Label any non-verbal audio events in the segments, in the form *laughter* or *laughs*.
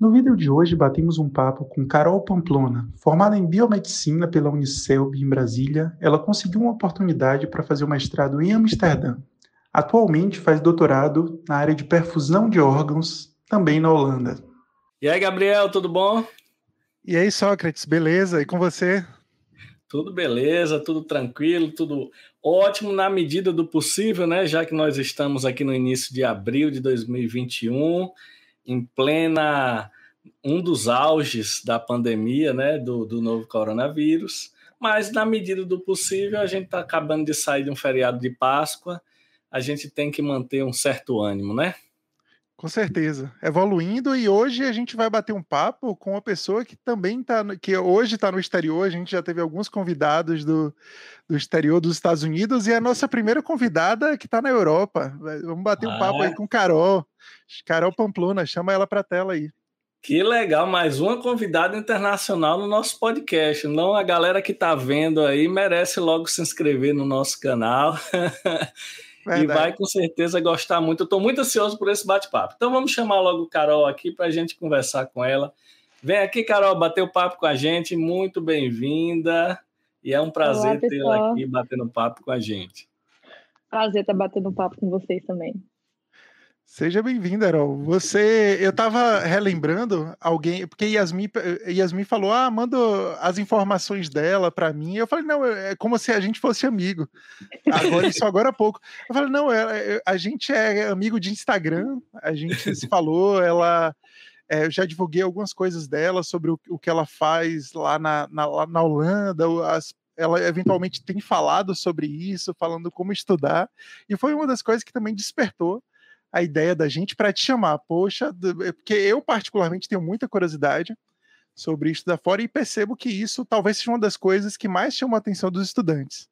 No vídeo de hoje batemos um papo com Carol Pamplona, formada em biomedicina pela Unicelb em Brasília. Ela conseguiu uma oportunidade para fazer o mestrado em Amsterdã. Atualmente faz doutorado na área de perfusão de órgãos, também na Holanda. E aí, Gabriel, tudo bom? E aí, Sócrates, beleza? E com você? Tudo beleza, tudo tranquilo, tudo ótimo na medida do possível, né? Já que nós estamos aqui no início de abril de 2021, em plena um dos auges da pandemia, né? Do, do novo coronavírus. Mas na medida do possível, a gente está acabando de sair de um feriado de Páscoa, a gente tem que manter um certo ânimo, né? Com certeza. Evoluindo e hoje a gente vai bater um papo com uma pessoa que também está, que hoje está no exterior. A gente já teve alguns convidados do, do exterior dos Estados Unidos e é a nossa primeira convidada que está na Europa. Vamos bater um papo aí com Carol. Carol Pamplona, chama ela para a tela aí. Que legal, mais uma convidada internacional no nosso podcast. Não, a galera que está vendo aí merece logo se inscrever no nosso canal. *laughs* Verdade. E vai com certeza gostar muito. Eu estou muito ansioso por esse bate-papo. Então vamos chamar logo Carol aqui para a gente conversar com ela. Vem aqui, Carol, bater o papo com a gente. Muito bem-vinda. E é um prazer tê-la aqui batendo papo com a gente. Prazer estar batendo papo com vocês também. Seja bem-vinda, Erol. Você, eu estava relembrando alguém, porque Yasmin, Yasmin falou, ah, manda as informações dela para mim. Eu falei, não, é como se a gente fosse amigo. Agora, isso agora há pouco. Eu falei, não, a gente é amigo de Instagram, a gente se *laughs* falou, ela... É, eu já divulguei algumas coisas dela sobre o, o que ela faz lá na, na, na Holanda, as, ela eventualmente tem falado sobre isso, falando como estudar, e foi uma das coisas que também despertou a ideia da gente para te chamar. Poxa, é porque eu particularmente tenho muita curiosidade sobre da fora e percebo que isso talvez seja uma das coisas que mais chama a atenção dos estudantes.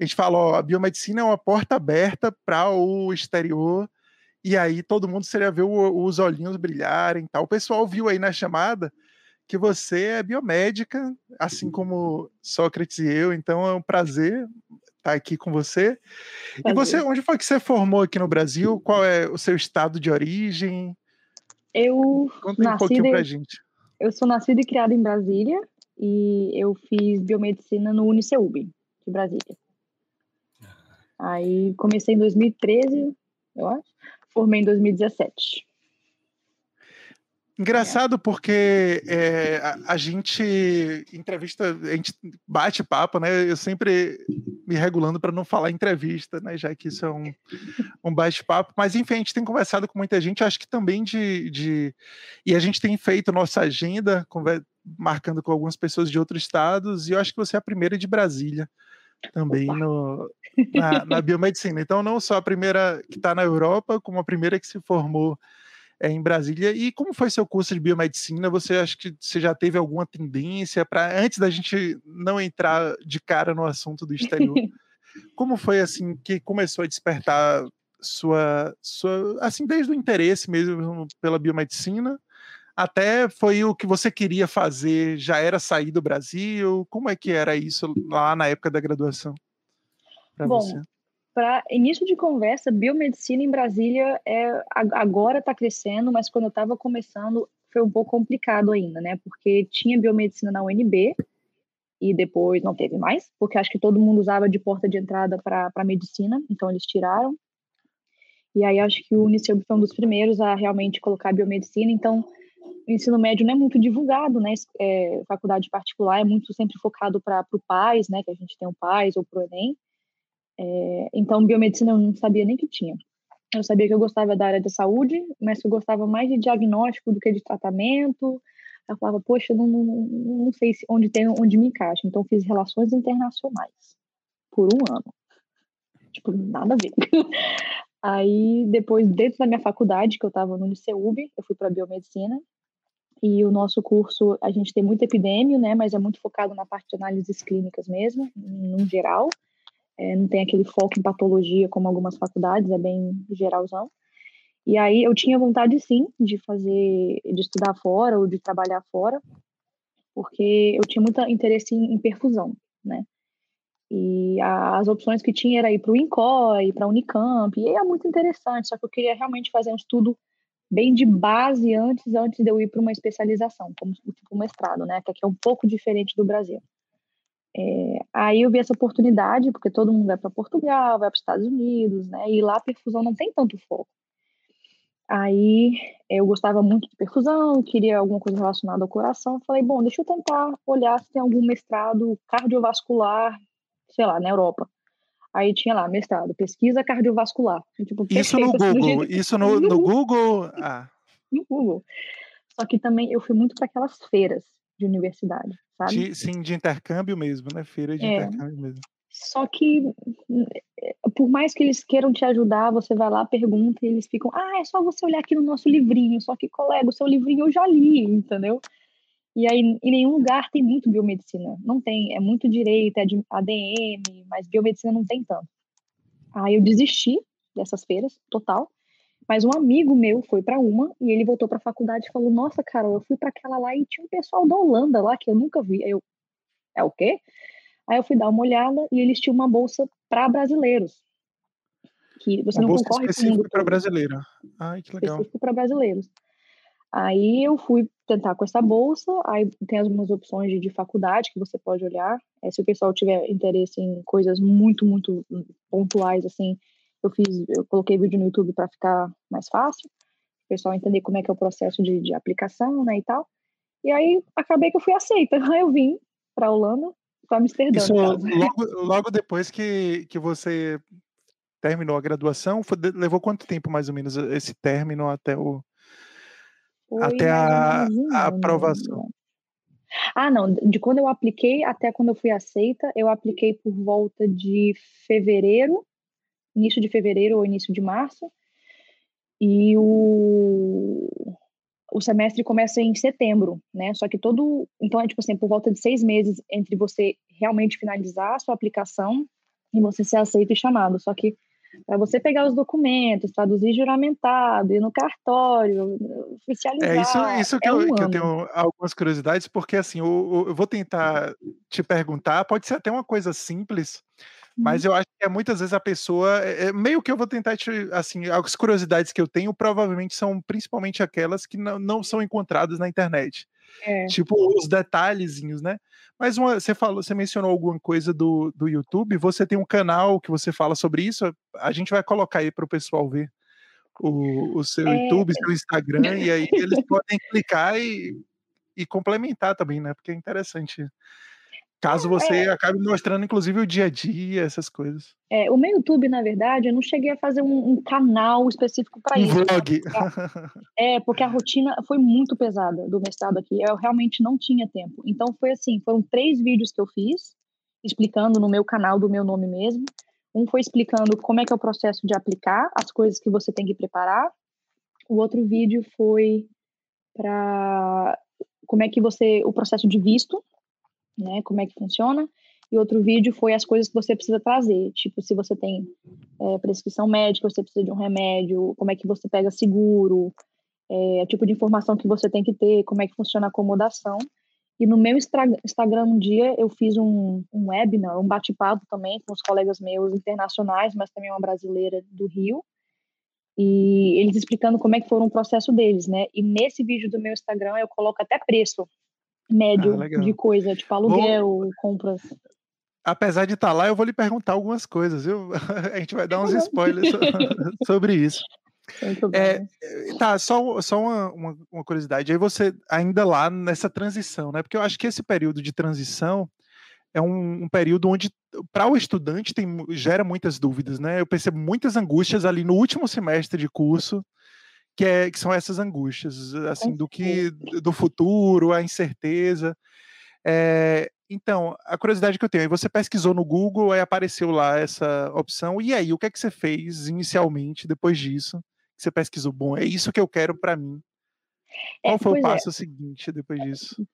A gente fala, ó, a biomedicina é uma porta aberta para o exterior e aí todo mundo seria ver os olhinhos brilharem, tal. O pessoal viu aí na chamada que você é biomédica, assim como Sócrates e eu, então é um prazer estar tá aqui com você. E você, onde foi que você formou aqui no Brasil? Qual é o seu estado de origem? Eu Conta um pouquinho pra gente. Eu sou nascida e criada em Brasília e eu fiz biomedicina no Uniceub, de Brasília. Aí comecei em 2013, eu acho. Formei em 2017. Engraçado porque é, a, a, gente entrevista, a gente bate papo, né? Eu sempre me regulando para não falar entrevista, né? Já que isso é um, um bate-papo. Mas enfim, a gente tem conversado com muita gente, acho que também de. de e a gente tem feito nossa agenda, marcando com algumas pessoas de outros estados, e eu acho que você é a primeira de Brasília também no, na, na biomedicina. Então, não só a primeira que está na Europa, como a primeira que se formou é, em Brasília. E como foi seu curso de biomedicina? Você acha que você já teve alguma tendência para antes da gente não entrar de cara no assunto do exterior? *laughs* como foi assim que começou a despertar sua, sua assim desde o interesse mesmo pela biomedicina? Até foi o que você queria fazer? Já era sair do Brasil? Como é que era isso lá na época da graduação? Bom, você? Para início de conversa, biomedicina em Brasília é agora está crescendo, mas quando eu estava começando foi um pouco complicado ainda, né? Porque tinha biomedicina na UNB e depois não teve mais, porque acho que todo mundo usava de porta de entrada para medicina, então eles tiraram. E aí acho que o Unicef foi um dos primeiros a realmente colocar biomedicina, então o ensino médio não é muito divulgado, né? É, faculdade particular é muito sempre focado para o PAIS, né? Que a gente tem o PAIS ou para o Enem. É, então, biomedicina eu não sabia nem que tinha. Eu sabia que eu gostava da área da saúde, mas que eu gostava mais de diagnóstico do que de tratamento. Eu falava, poxa, não, não, não sei se onde tem onde me encaixa. Então, fiz relações internacionais por um ano. Tipo, nada a ver. *laughs* Aí, depois, dentro da minha faculdade, que eu estava no UniceuB, eu fui para biomedicina. E o nosso curso, a gente tem muito epidêmio, né? Mas é muito focado na parte de análises clínicas mesmo, no geral é, não tem aquele foco em patologia como algumas faculdades, é bem geralzão. E aí eu tinha vontade sim de fazer, de estudar fora ou de trabalhar fora, porque eu tinha muito interesse em, em perfusão, né? E as opções que tinha era ir para o INCOI, para a Unicamp, e é muito interessante, só que eu queria realmente fazer um estudo bem de base antes, antes de eu ir para uma especialização, como tipo mestrado, né? Que aqui é um pouco diferente do Brasil. É, aí eu vi essa oportunidade, porque todo mundo vai para Portugal, vai para os Estados Unidos, né? E lá a perfusão não tem tanto foco. Aí eu gostava muito de perfusão, queria alguma coisa relacionada ao coração. Falei, bom, deixa eu tentar olhar se tem algum mestrado cardiovascular, sei lá, na Europa. Aí tinha lá, mestrado, pesquisa cardiovascular. Tipo, isso no assim, Google, isso no, no Google. Ah. No Google. Só que também eu fui muito para aquelas feiras de universidade, sabe? De, sim, de intercâmbio mesmo, né? Feira de é. intercâmbio mesmo. Só que, por mais que eles queiram te ajudar, você vai lá, pergunta e eles ficam, ah, é só você olhar aqui no nosso livrinho. Só que, colega, o seu livrinho eu já li, entendeu? E aí, em nenhum lugar tem muito biomedicina. Não tem, é muito direito, é de ADM, mas biomedicina não tem tanto. Aí eu desisti dessas feiras, total. Mas um amigo meu foi para uma e ele voltou para a faculdade e falou: Nossa, Carol, eu fui para aquela lá e tinha um pessoal da Holanda lá que eu nunca vi. Aí eu, é o quê? Aí eu fui dar uma olhada e eles tinham uma bolsa para brasileiros. Que você uma não bolsa concorre específica para brasileira. Ai, que legal. Específico para brasileiros. Aí eu fui tentar com essa bolsa, aí tem algumas opções de, de faculdade que você pode olhar. É, se o pessoal tiver interesse em coisas muito, muito pontuais, assim, eu fiz, eu coloquei vídeo no YouTube para ficar mais fácil, o pessoal entender como é que é o processo de, de aplicação, né, e tal. E aí acabei que eu fui aceita. *laughs* Eu vim para a Holanda, para Amsterdã. Isso logo, logo depois que, que você terminou a graduação, foi, levou quanto tempo mais ou menos esse término até o foi até a, a aprovação? Ah, não. De quando eu apliquei até quando eu fui aceita, eu apliquei por volta de fevereiro, início de fevereiro ou início de março. E o, o semestre começa em setembro, né? Só que todo. Então, é tipo assim, por volta de seis meses entre você realmente finalizar a sua aplicação e você ser aceito e chamado. Só que para você pegar os documentos, traduzir juramentado, ir no cartório, oficializar. É isso, isso que, é um eu, que eu, tenho algumas curiosidades, porque assim, eu, eu, vou tentar te perguntar, pode ser até uma coisa simples, mas uhum. eu acho que é, muitas vezes a pessoa, é, é, meio que eu vou tentar te, assim, as curiosidades que eu tenho provavelmente são principalmente aquelas que não, não são encontradas na internet. É. Tipo, os detalhezinhos, né? Mas uma, você falou, você mencionou alguma coisa do, do YouTube. Você tem um canal que você fala sobre isso. A gente vai colocar aí para o pessoal ver o, o seu é... YouTube, seu Instagram, e aí eles *laughs* podem clicar e, e complementar também, né? Porque é interessante Caso você é. acabe mostrando, inclusive, o dia a dia, essas coisas. É, o meu YouTube, na verdade, eu não cheguei a fazer um, um canal específico para um isso. Um vlog. *laughs* É, porque a rotina foi muito pesada do mestrado aqui. Eu realmente não tinha tempo. Então, foi assim, foram três vídeos que eu fiz, explicando no meu canal do meu nome mesmo. Um foi explicando como é que é o processo de aplicar, as coisas que você tem que preparar. O outro vídeo foi para como é que você, o processo de visto, né? Como é que funciona. E outro vídeo foi as coisas que você precisa trazer, tipo, se você tem é, prescrição médica, você precisa de um remédio, como é que você pega seguro, é, tipo de informação que você tem que ter, como é que funciona a acomodação. E no meu Instagram um dia eu fiz um, um webinar, um bate-papo também com os colegas meus internacionais, mas também uma brasileira do Rio, e eles explicando como é que foram o processo deles, né? E nesse vídeo do meu Instagram eu coloco até preço médio ah, de coisa, tipo aluguel, Bom, compras. Apesar de estar tá lá, eu vou lhe perguntar algumas coisas, viu? *laughs* A gente vai dar uns spoilers *laughs* sobre isso. É, tá, só, só uma, uma, uma, curiosidade. Aí você, ainda lá nessa transição, né? Porque eu acho que esse período de transição é um, um período onde, para o estudante, tem, gera muitas dúvidas, né? Eu percebo muitas angústias ali no último semestre de curso, que, é, que são essas angústias, assim, do que do futuro, a incerteza. É, então, a curiosidade que eu tenho, você pesquisou no Google, aí apareceu lá essa opção, e aí, o que é que você fez inicialmente, depois disso? Você pesquisou, bom, é isso que eu quero para mim. É, Qual é, foi o passo é. seguinte depois disso?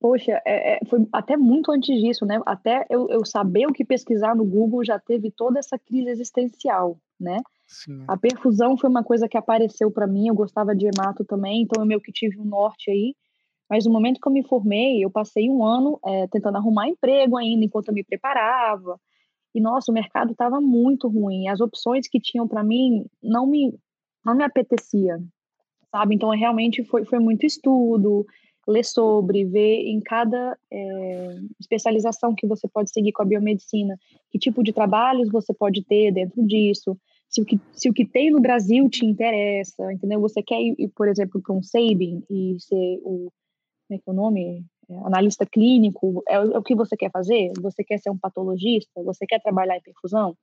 Poxa, é, foi até muito antes disso, né? Até eu, eu saber o que pesquisar no Google já teve toda essa crise existencial, né? Sim. A perfusão foi uma coisa que apareceu para mim, eu gostava de hemato também, então eu meio que tive um norte aí. Mas no momento que eu me formei, eu passei um ano é, tentando arrumar emprego ainda, enquanto eu me preparava. E, nossa, o mercado estava muito ruim. As opções que tinham para mim não me, não me apetecia, sabe? Então, realmente foi, foi muito estudo, ler sobre, ver em cada é, especialização que você pode seguir com a biomedicina, que tipo de trabalhos você pode ter dentro disso, se o que, se o que tem no Brasil te interessa, entendeu? Você quer ir, por exemplo, para um SABIN e ser o, como é que é o nome? É, analista clínico, é, é o que você quer fazer? Você quer ser um patologista? Você quer trabalhar em perfusão?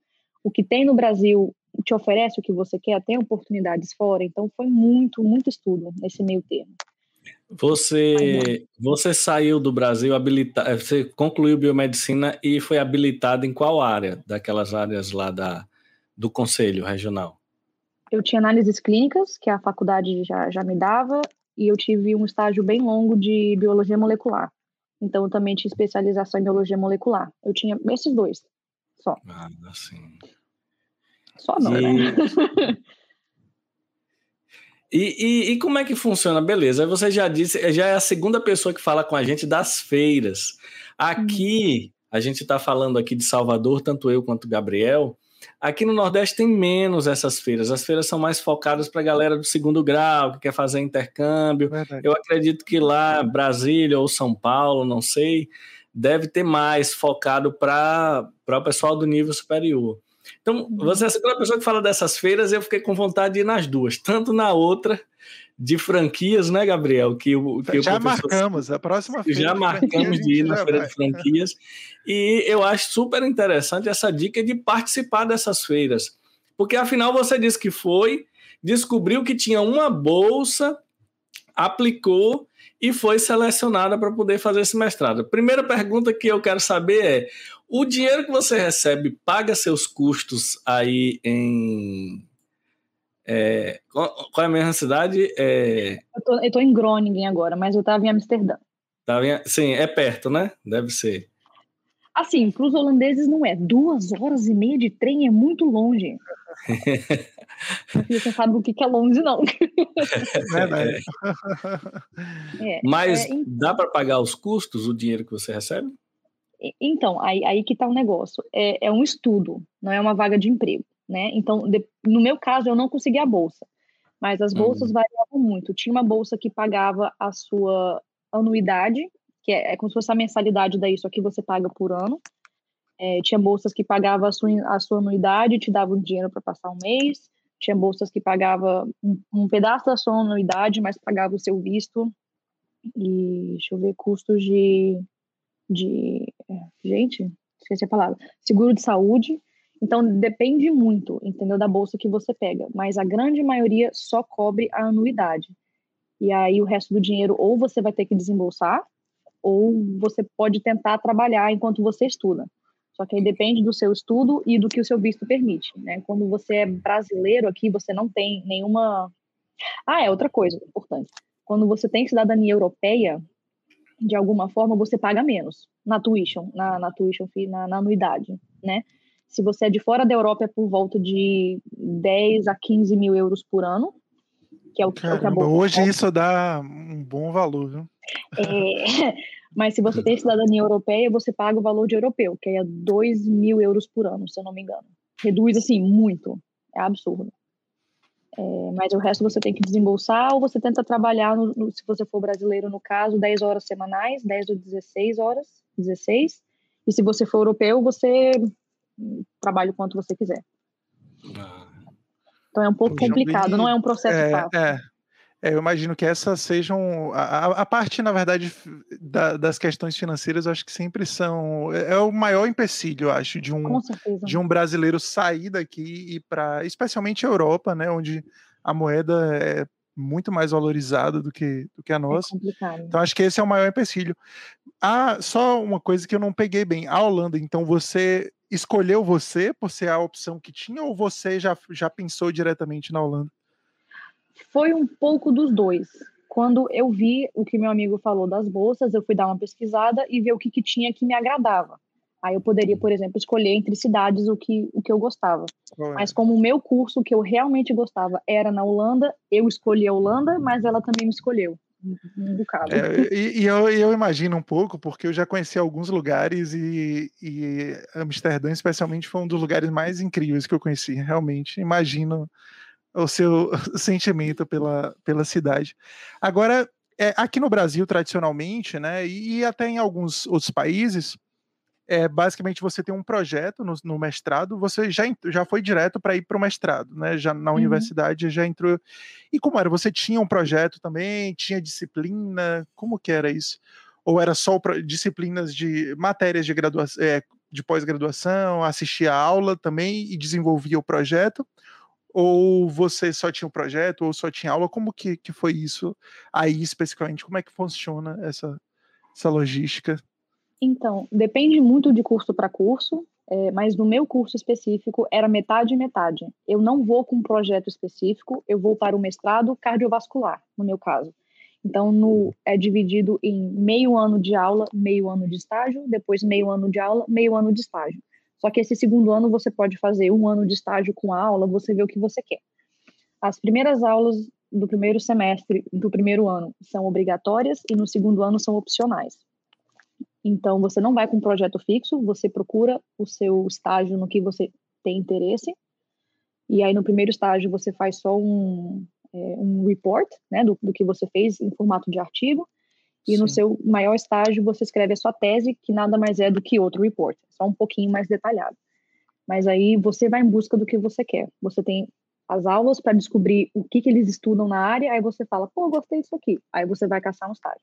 O que tem no Brasil te oferece o que você quer? Tem oportunidades fora? Então, foi muito, muito estudo nesse meio termo. Você, você saiu do Brasil habilitado, eh, você concluiu biomedicina e foi habilitado em qual área daquelas áreas lá da, do conselho regional? Eu tinha análises clínicas, que a faculdade já, já me dava, e eu tive um estágio bem longo de biologia molecular. Então, eu também tinha especialização em biologia molecular. Eu tinha esses dois, só. Ah, assim. Só não, e... né? E, e, e, como é que funciona? Beleza, você já disse, já é a segunda pessoa que fala com a gente das feiras. Aqui, a gente está falando aqui de Salvador, tanto eu quanto o Gabriel. Aqui no Nordeste tem menos essas feiras. As feiras são mais focadas para a galera do segundo grau, que quer fazer intercâmbio. Verdade. Eu acredito que lá, Brasília ou São Paulo, não sei, deve ter mais focado para o pessoal do nível superior. Então, você é a segunda pessoa que fala dessas feiras eu fiquei com vontade de ir nas duas, tanto na outra de franquias, né, Gabriel? Que o, que já o marcamos, a próxima feira. Já marcamos de ir na feira vai. de franquias. E eu acho super interessante essa dica de participar dessas feiras. Porque afinal você disse que foi, descobriu que tinha uma bolsa, aplicou e foi selecionada para poder fazer esse mestrado. Primeira pergunta que eu quero saber é: o dinheiro que você recebe paga seus custos aí em. É, qual, é a mesma cidade? É... Eu, tô em Groningen agora, mas eu estava em Amsterdã. Tava em, sim, é perto, né? Deve ser. Assim, para os holandeses não é. Duas horas e meia de trem é muito longe. *laughs* *laughs* você sabe o que é longe, não. *laughs* É, é, Mas é, dá para pagar os custos, o dinheiro que você recebe? Então, aí, aí que está o negócio. É, é um estudo, não é uma vaga de emprego, né? Então, de, no meu caso, eu não consegui a bolsa, mas as bolsas uhum. variavam muito. Tinha uma bolsa que pagava a sua anuidade, que é, é como se fosse a mensalidade daí, só que você paga por ano. É, tinha bolsas que pagavam a sua, a sua anuidade te davam dinheiro para passar um mês. Tinha bolsas que pagava um, um, pedaço da sua anuidade, mas pagava o seu visto. E deixa eu ver, custos de de. É, gente, esqueci a palavra. Seguro de saúde. Então, depende muito, entendeu, da bolsa que você pega. Mas a grande maioria só cobre a anuidade. E aí, o resto do dinheiro, ou você vai ter que desembolsar, ou você pode tentar trabalhar enquanto você estuda. Só que aí depende do seu estudo e do que o seu visto permite, né? Quando você é brasileiro aqui, você não tem nenhuma... Ah, é outra coisa importante. Quando você tem cidadania europeia, de alguma forma, você paga menos na tuition, na, na tuition na, na anuidade, né? Se você é de fora da Europa, é por volta de 10 a 15 mil euros por ano, que é o, Caramba, é o que a bolsa Hoje isso dá um bom valor, viu? É, mas se você tem cidadania europeia, você paga o valor de europeu, que é 2 mil euros por ano, se eu não me engano. Reduz, assim, muito. É absurdo. É, mas o resto você tem que desembolsar ou você tenta trabalhar, no, no, se você for brasileiro, no caso, 10 horas semanais, 10 ou 16 horas, 16. E se você for europeu, você trabalha o quanto você quiser. Ah. Então é um pouco complicado, não é um processo é, fácil. É. É, eu imagino que essas sejam a, a parte, na verdade, da, das questões financeiras. Eu acho que sempre são é, é o maior empecilho, eu acho, de um de um brasileiro sair daqui e para, especialmente a Europa, né, onde a moeda é muito mais valorizada do que do que a é nossa. É então acho que esse é o maior empecilho. Ah, só uma coisa que eu não peguei bem. A Holanda, então você escolheu você por ser a opção que tinha ou você já já pensou diretamente na Holanda? Foi um pouco dos dois. Quando eu vi o que meu amigo falou das bolsas, eu fui dar uma pesquisada e ver o que, que tinha que me agradava. Aí eu poderia, por exemplo, escolher entre cidades o que, o que eu gostava. Mas como o meu curso que eu realmente gostava era na Holanda, eu escolhi a Holanda, mas ela também me escolheu. Um bocado. É, e, e eu, eu, imagino um pouco, porque eu já conheci alguns lugares e, e Amsterdã, especialmente, foi um dos lugares mais incríveis que eu conheci. Realmente, imagino o seu *laughs* sentimento pela, pela cidade. Agora, é, aqui no Brasil, tradicionalmente, né, e até em alguns outros países, é, basicamente você tem um projeto no, no mestrado, você já, já foi direto para ir para o mestrado, né? Já na uhum. universidade já entrou. E como era? Você tinha um projeto também? Tinha disciplina? Como que era isso? Ou era só disciplinas de matérias de graduação, é, de pós-graduação, assistia a aula também e desenvolvia o projeto? Ou você só tinha o projeto, ou só tinha aula? Como que, que foi isso aí especificamente? Como é que funciona essa, essa logística? Então, depende muito de curso para curso, é, mas no meu curso específico era metade e metade. Eu não vou com um projeto específico, eu vou para o mestrado cardiovascular, no meu caso. Então, no, é dividido em meio ano de aula, meio ano de estágio, depois meio ano de aula, meio ano de estágio. Só que esse segundo ano você pode fazer um ano de estágio com a aula, você vê o que você quer. As primeiras aulas do primeiro semestre do primeiro ano são obrigatórias e no segundo ano são opcionais. Então, você não vai com um projeto fixo, você procura o seu estágio no que você tem interesse. E aí, no primeiro estágio, você faz só um, é, um report né, do, do que você fez em formato de artigo. E Sim. no seu maior estágio, você escreve a sua tese, que nada mais é do que outro report, só um pouquinho mais detalhado. Mas aí você vai em busca do que você quer. Você tem as aulas para descobrir o que, que eles estudam na área, aí você fala, pô, gostei disso aqui. Aí você vai caçar um estágio.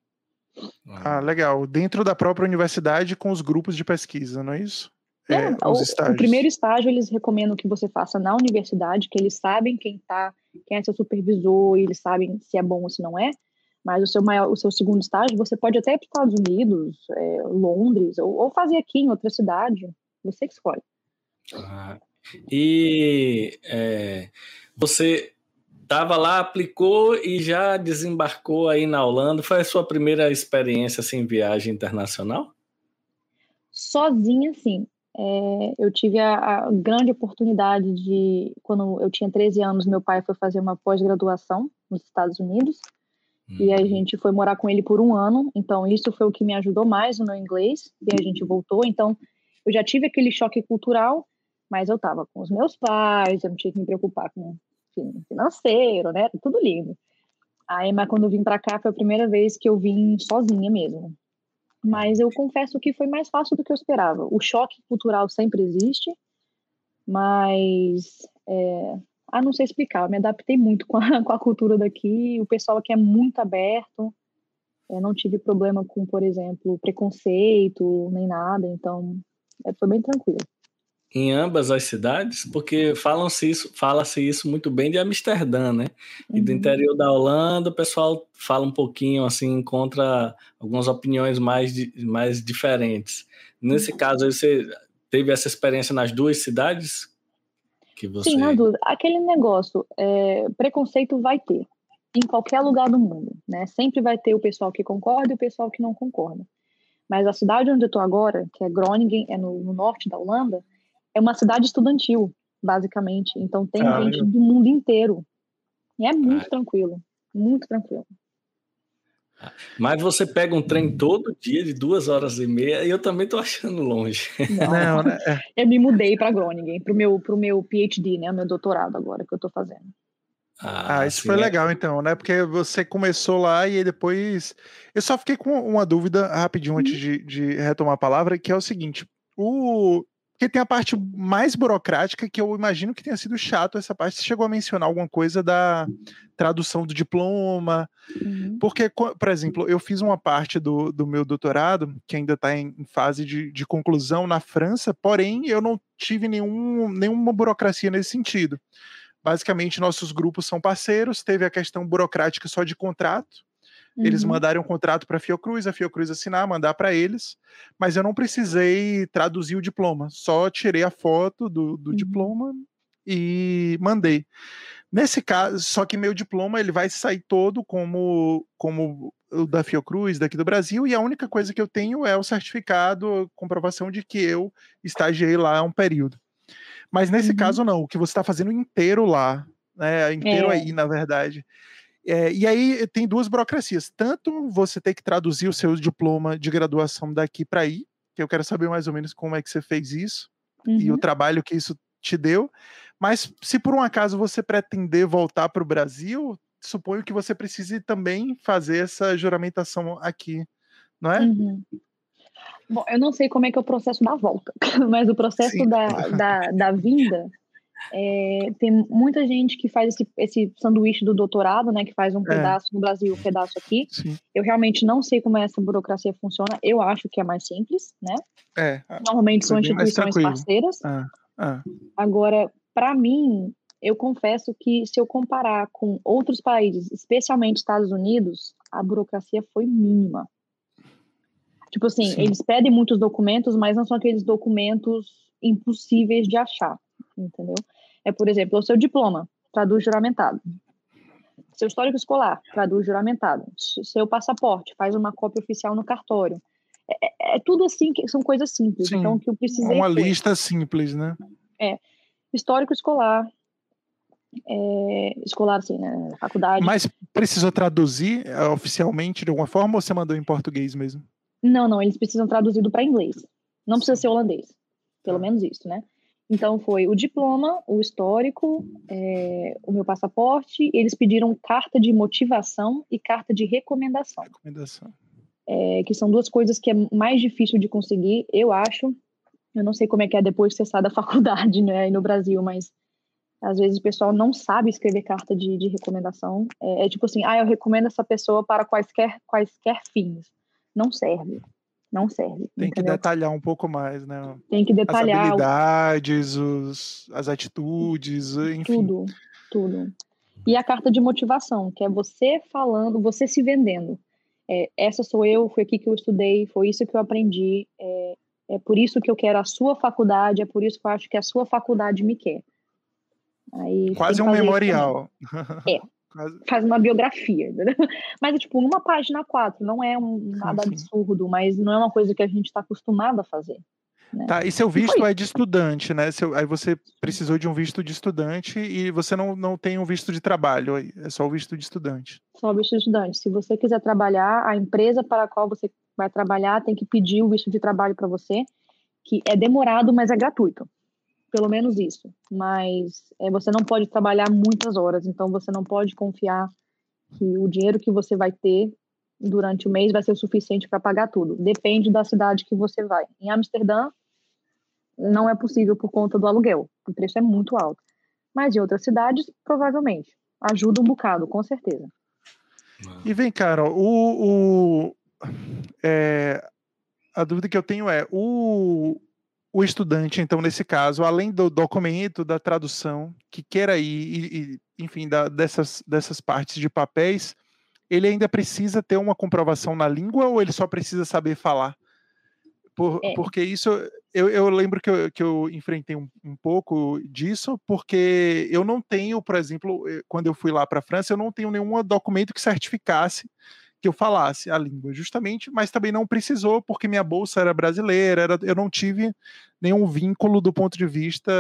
Ah, legal. Dentro da própria universidade com os grupos de pesquisa, não é isso? É, é o, o, primeiro estágio eles recomendam que você faça na universidade, que eles sabem quem tá, quem é seu supervisor, e eles sabem se é bom ou se não é. Mas o seu maior, o seu segundo estágio, você pode até ir para os Estados Unidos, é, Londres, ou, ou, fazer aqui em outra cidade. Você que escolhe. Ah, e é, você Tava lá, aplicou e já desembarcou aí na Holanda. Foi a sua primeira experiência assim, viagem internacional? Sozinha, sim. É, eu tive a, a, grande oportunidade de, quando eu tinha 13 anos, meu pai foi fazer uma pós-graduação nos Estados Unidos. E a uhum. gente foi morar com ele por um ano. Então, isso foi o que me ajudou mais no meu inglês. E a gente voltou. Então, eu já tive aquele choque cultural, mas eu estava com os meus pais, eu não tinha que me preocupar com financeiro, né? Tudo lindo. Aí, mas quando eu vim para cá foi a primeira vez que eu vim sozinha mesmo. Mas eu confesso que foi mais fácil do que eu esperava. O choque cultural sempre existe, mas é, ah, não sei explicar. Eu me adaptei muito com a, *laughs* com a cultura daqui. O pessoal aqui é muito aberto. Eu não tive problema com, por exemplo, preconceito nem nada. Então, é, foi bem tranquilo em ambas as cidades, porque falam-se isso, fala-se isso muito bem de Amsterdã, né? E do uhum. interior da Holanda, o pessoal fala um pouquinho assim, encontra algumas opiniões mais, mais diferentes. Nesse uhum. caso, você teve essa experiência nas duas cidades? Que você... Sim, na dúvida. Aquele negócio, é, preconceito vai ter em qualquer lugar do mundo, né? Sempre vai ter o pessoal que concorda e o pessoal que não concorda. Mas a cidade onde eu estou agora, que é Groningen, é no, no norte da Holanda, é uma cidade estudantil, basicamente. Então tem ah, gente do mundo inteiro. E é muito ah. tranquilo, muito tranquilo. Mas você pega um trem todo dia de duas horas e meia e eu também estou achando longe. Não, Não né? É. Eu me mudei para Groningen, para o meu, pro meu PhD, né, meu doutorado agora que eu estou fazendo. Ah, ah isso sim, foi é. legal então, né? Porque você começou lá e depois. Eu só fiquei com uma dúvida rapidinho antes uhum. de, de retomar a palavra, que é o seguinte: o, porque tem a parte mais burocrática que eu imagino que tenha sido chato essa parte. Você chegou a mencionar alguma coisa da tradução do diploma. Uhum. Porque, por exemplo, eu fiz uma parte do, do meu doutorado, que ainda está em, fase de, de, conclusão na França, porém eu não tive nenhum, nenhuma burocracia nesse sentido. Basicamente, nossos grupos são parceiros, teve a questão burocrática só de contrato, eles uhum. mandaram um contrato para a Fiocruz, a Fiocruz assinar, mandar para eles, mas eu não precisei traduzir o diploma, só tirei a foto do, do uhum. diploma e mandei. Nesse caso, só que meu diploma ele vai sair todo como, como o da Fiocruz daqui do Brasil, e a única coisa que eu tenho é o certificado, comprovação de que eu estagiei lá há um período. Mas nesse uhum. caso, não, o que você está fazendo inteiro lá, né? Inteiro é. aí, na verdade. É, e aí tem duas burocracias. Tanto você tem que traduzir o seu diploma de graduação daqui para aí, que eu quero saber mais ou menos como é que você fez isso, uhum. e o uhum. trabalho que isso te deu. Mas se por um acaso você pretender voltar para o Brasil, suponho que você precise também fazer essa juramentação aqui, não é? Uhum. Bom, eu não sei como é que é o processo da volta, *laughs* mas o processo da, *laughs* da, da, vinda, é, tem muita gente que faz esse, esse sanduíche do doutorado, né, que faz um é. pedaço no Brasil, um pedaço aqui. Sim. Eu realmente não sei como essa burocracia funciona, eu acho que é mais simples, né? É. Normalmente são instituições parceiras. Ah, ah. Agora, para mim, eu confesso que se eu comparar com outros países, especialmente Estados Unidos, a burocracia foi mínima. Tipo assim, Sim. eles pedem muitos documentos, mas não são aqueles documentos impossíveis de achar, entendeu? É, por exemplo, o seu diploma, traduz juramentado. Seu histórico escolar, traduz juramentado. Seu passaporte, faz uma cópia oficial no cartório. É, é, é tudo assim, que são coisas simples. Sim. Então, que eu precisei. Uma lista simples, né? É. Histórico escolar, é, escolar, assim, né? Faculdade. Mas precisou traduzir é, oficialmente de alguma forma ou você mandou em português mesmo? Não, não, eles precisam traduzido para inglês. Não precisa ser holandês. Pelo tá. menos isso, né? Então foi o diploma, o histórico, é, o meu passaporte. Eles pediram carta de motivação e carta de recomendação. Recomendação. É, que são duas coisas que é mais difícil de conseguir, eu acho. Eu não sei como é que é depois de você sai da *laughs* faculdade, né, aí no Brasil, mas às vezes o pessoal não sabe escrever carta de, de recomendação. É, é, tipo assim, ah, eu recomendo essa pessoa para quaisquer, quaisquer fins. Não serve. Não serve. Tem entendeu? que detalhar um pouco mais, né? Tem que detalhar. As habilidades, os, as atitudes, enfim. Tudo, tudo. E a carta de motivação, que é você falando, você se vendendo. É, essa sou eu, foi aqui que eu estudei, foi isso que eu aprendi, é, é por isso que eu quero a sua faculdade, é por isso que eu acho que a sua faculdade me quer. Aí, Quase um memorial. É, faz uma biografia, entendeu? *laughs* Mas é tipo uma página quatro, não é um, nada sim, sim. absurdo, mas não é uma coisa que a gente está acostumado a fazer. Né? Tá, e seu visto é de estudante, né? Seu, aí você precisou de um visto de estudante e você não, não tem um visto de trabalho, é só o visto de estudante. Só o visto de estudante. Se você quiser trabalhar, a empresa para a qual você vai trabalhar tem que pedir o visto de trabalho para você, que é demorado, mas é gratuito pelo menos isso. Mas é, você não pode trabalhar muitas horas, então você não pode confiar que o dinheiro que você vai ter durante o mês vai ser o suficiente para pagar tudo. Depende da cidade que você vai. Em Amsterdã, não é possível por conta do aluguel, o preço é muito alto. Mas em outras cidades, provavelmente. Ajuda um bocado, com certeza. E vem, cara, o, o é, a dúvida que eu tenho é: o, o estudante, então, nesse caso, além do documento, da tradução, que queira ir, e, enfim, da, dessas, dessas partes de papéis, ele ainda precisa ter uma comprovação na língua ou ele só precisa saber falar? Por, é. Porque isso, eu, eu lembro que eu, que eu enfrentei um, um, pouco disso, porque eu não tenho, por exemplo, eh, quando eu fui lá para a França, eu não tenho nenhum documento que certificasse que eu falasse a língua, justamente, mas também não precisou, porque minha bolsa era brasileira, era, eu não tive nenhum vínculo do ponto de vista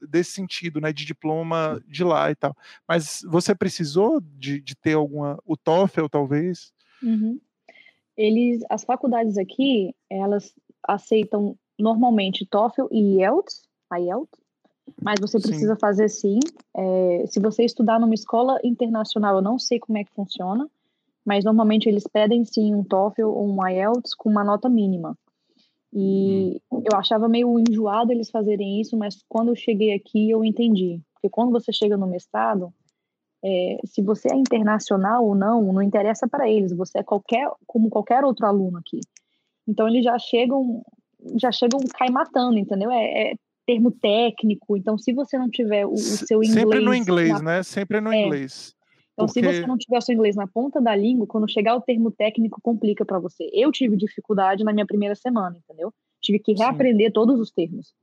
desse sentido, né, de diploma de lá e tal. Mas você precisou de, de ter alguma, o TOEFL talvez? Uhum. Eles, as faculdades aqui, elas aceitam normalmente TOEFL e IELTS, IELTS, mas você precisa sim. fazer sim. É, se você estudar numa escola internacional, eu não sei como é que funciona, mas normalmente eles pedem sim um TOEFL ou um IELTS com uma nota mínima. E uhum. eu achava meio enjoado eles fazerem isso, mas quando eu cheguei aqui eu entendi. Porque quando você chega no mestrado, é, se você é internacional ou não, não interessa para eles. Você é qualquer, como qualquer outro aluno aqui. Então eles já chegam, já chegam cai matando, entendeu? É, é termo técnico. Então se você não tiver o, o seu inglês, sempre no inglês, na... né? Sempre no é, inglês. Então, Porque... se você não tiver o seu inglês na ponta da língua, quando chegar o termo técnico, complica para você. Eu tive dificuldade na minha primeira semana, entendeu? Tive que reaprender Sim. todos os termos.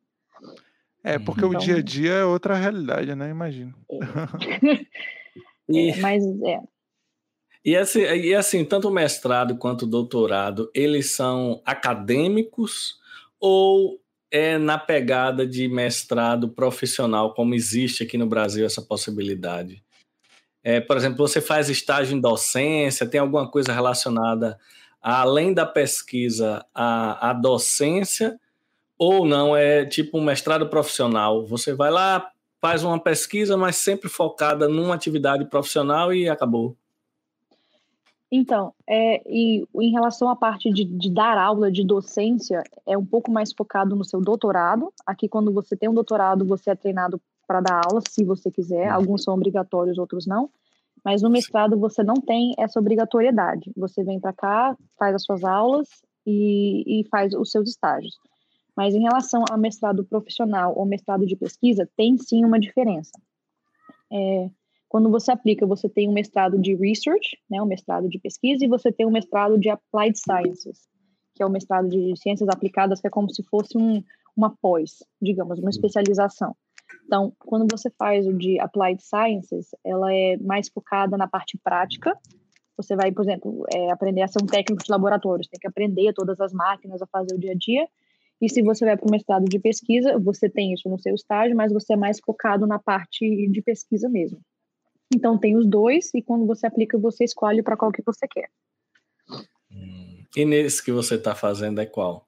É, porque então... o dia a dia é outra realidade, né? Imagino. É. *laughs* e... É, mas é. E assim, e assim, tanto o mestrado quanto o doutorado, eles são acadêmicos ou é na pegada de mestrado profissional, como existe aqui no Brasil essa possibilidade? É, por exemplo, você faz estágio em docência, tem alguma coisa relacionada, além da pesquisa, à, à docência, Ou não, é tipo um mestrado profissional. Você vai lá, faz uma pesquisa, mas sempre focada numa atividade profissional e acabou. Então, é, e em relação à parte de, de, dar aula de docência, é um pouco mais focado no seu doutorado. Aqui, quando você tem um doutorado, você é treinado para dar aula, se você quiser. Uhum. Alguns são obrigatórios, outros não. Mas no mestrado você não tem essa obrigatoriedade. Você vem para cá, faz as suas aulas e, e faz os seus estágios. Mas em relação ao mestrado profissional ou mestrado de pesquisa, tem sim uma diferença. É, quando você aplica, você tem um mestrado de research, né, um mestrado de pesquisa, e você tem um mestrado de applied sciences, que é o mestrado de ciências aplicadas, que é como se fosse um, uma pós, digamos, uma especialização. Então, quando você faz o de applied sciences, ela é mais focada na parte prática. Você vai, por exemplo, é, aprender a ser um técnico de laboratórios, tem que aprender todas as máquinas a fazer o dia a dia. E se você vai para o mestrado de pesquisa, você tem isso no seu estágio, mas você é mais focado na parte de pesquisa mesmo. Então tem os dois e quando você aplica você escolhe para qual que você quer. Hum. E nesse que você está fazendo é qual?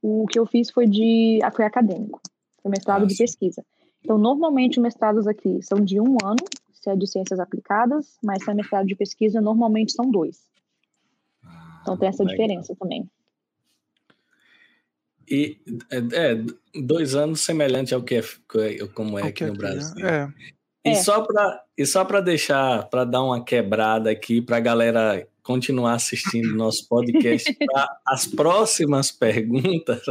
O que eu fiz foi de foi acadêmico, foi mestrado ah, de pesquisa. Então normalmente os mestrados aqui são de um ano, se é de ciências aplicadas, mas se é mestrado de pesquisa normalmente são dois. Ah, então tem essa legal. diferença também. E é, é, dois anos semelhante ao que é como é aqui, aqui no Brasil. É. E é. só para e só para deixar, para dar uma quebrada aqui para a galera continuar assistindo nosso podcast *laughs* para as próximas perguntas.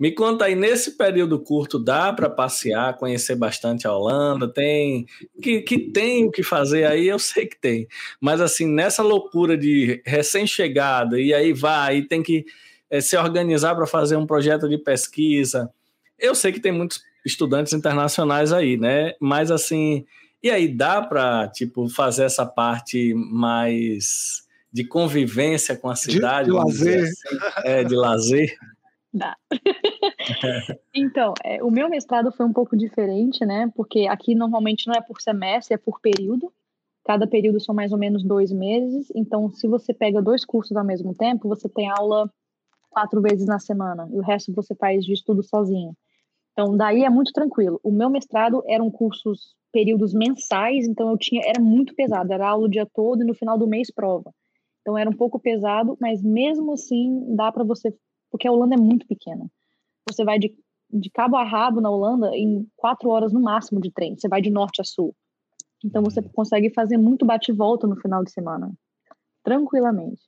Me conta aí, nesse período curto dá para passear, conhecer bastante a Holanda? Tem que, que tem o que fazer aí, eu sei que tem. Mas assim, nessa loucura de recém-chegada, e aí vai, e tem que é, se organizar para fazer um projeto de pesquisa. Eu sei que tem muitos estudantes internacionais aí, né? Mas assim, e aí dá para tipo fazer essa parte mais de convivência com a cidade, de, de lazer, assim, é, de lazer. *laughs* Dá. *laughs* então, é, o meu mestrado foi um pouco diferente, né? Porque aqui normalmente não é por semestre, é por período. Cada período são mais ou menos dois meses. Então, se você pega dois cursos ao mesmo tempo, você tem aula quatro vezes na semana e o resto você faz de estudo sozinho. Então, daí é muito tranquilo. O meu mestrado eram cursos, períodos mensais, então eu tinha, era muito pesado, era aula o dia todo e no final do mês prova. Então era um pouco pesado, mas mesmo assim dá para você, porque a Holanda é muito pequena. Você vai de, de cabo a rabo na Holanda em quatro horas no máximo de trem. Você vai de norte a sul. Então você consegue fazer muito bate-volta no final de semana, tranquilamente.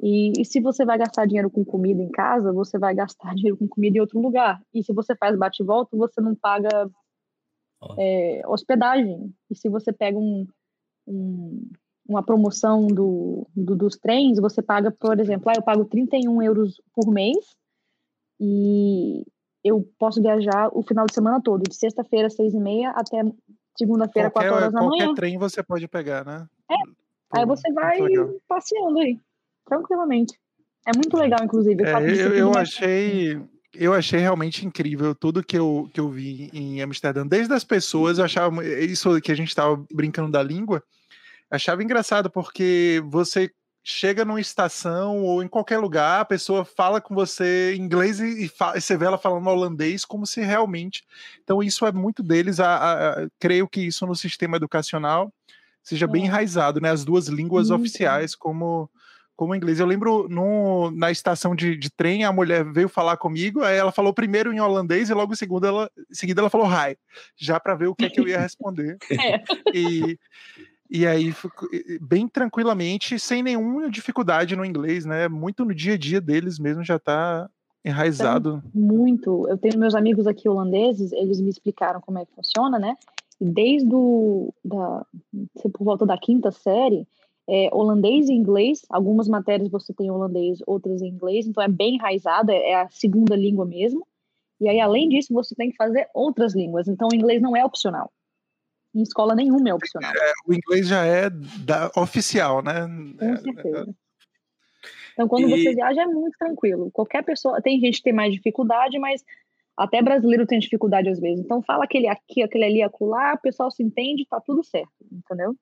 E, e, se você vai gastar dinheiro com comida em casa, você vai gastar *laughs* dinheiro com comida em outro lugar. E se você faz bate volta, você não paga é, hospedagem. E se você pega um, um, uma promoção do, do, dos trens, você paga, por exemplo, ah, eu pago 31 euros por mês e eu posso viajar o final de semana todo, de sexta-feira, seis e meia, até segunda-feira, quatro horas da manhã. Qualquer trem você pode pegar, né? É. Aí você vai passeando aí tranquilamente. É muito legal, inclusive. É, eu, eu achei. Eu achei realmente incrível tudo que eu, que eu vi em Amsterdã. Desde as pessoas, eu achava isso que a gente estava brincando da língua, achava engraçado, porque você chega numa estação ou em qualquer lugar, a pessoa fala com você em inglês e, fala, você vê ela falando holandês como se realmente. Então, isso é muito deles. A, a, a creio que isso no sistema educacional seja é. bem enraizado, né? As duas línguas oficiais, como como inglês. Eu lembro no, na estação de, de, trem, a mulher veio falar comigo, aí ela falou primeiro em holandês e logo em seguida ela, em seguida ela falou hi, já para ver o que é que eu ia *laughs* responder. é. E, e aí, bem tranquilamente, sem nenhuma dificuldade no inglês, né? Muito no dia a dia deles mesmo já está enraizado. Muito. Eu tenho meus amigos aqui holandeses, eles me explicaram como é que funciona, né? E desde o, da, por volta da quinta série, é, holandês e inglês. Algumas matérias você tem holandês, outras em inglês, então é bem enraizada, é a segunda língua mesmo. E aí, além disso, você tem que fazer outras línguas. Então, o inglês não é opcional. Em escola nenhuma é opcional. É, o inglês já é da, oficial, né? Com é, certeza. É, então, quando e... você viaja, é muito tranquilo. Qualquer pessoa. Tem gente que tem mais dificuldade, mas até brasileiro tem dificuldade às vezes. Então, fala aquele aqui, aquele ali, acolá, o pessoal se entende, tá tudo certo, entendeu?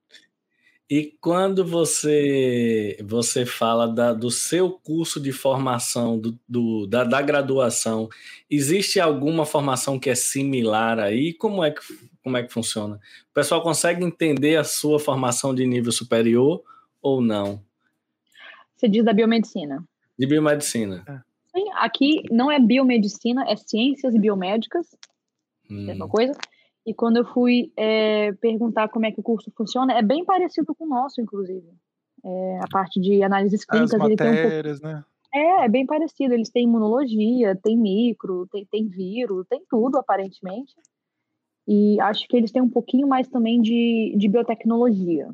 E quando você você fala da, do seu curso de formação, do, do da, da, graduação, existe alguma formação que é similar aí? Como é que, como é que funciona? O pessoal consegue entender a sua formação de nível superior ou não? Você diz da biomedicina. De biomedicina. É. Sim, aqui não é biomedicina, é ciências biomédicas, hum. mesma coisa. E quando eu fui é, perguntar como é que o curso funciona, é bem parecido com o nosso, inclusive. É, a parte de análises clínicas. As matérias, um pouco... né? É, é bem parecido. Eles têm imunologia, tem micro, tem, tem vírus, tem tudo, aparentemente. E acho que eles têm um pouquinho mais também de, de biotecnologia.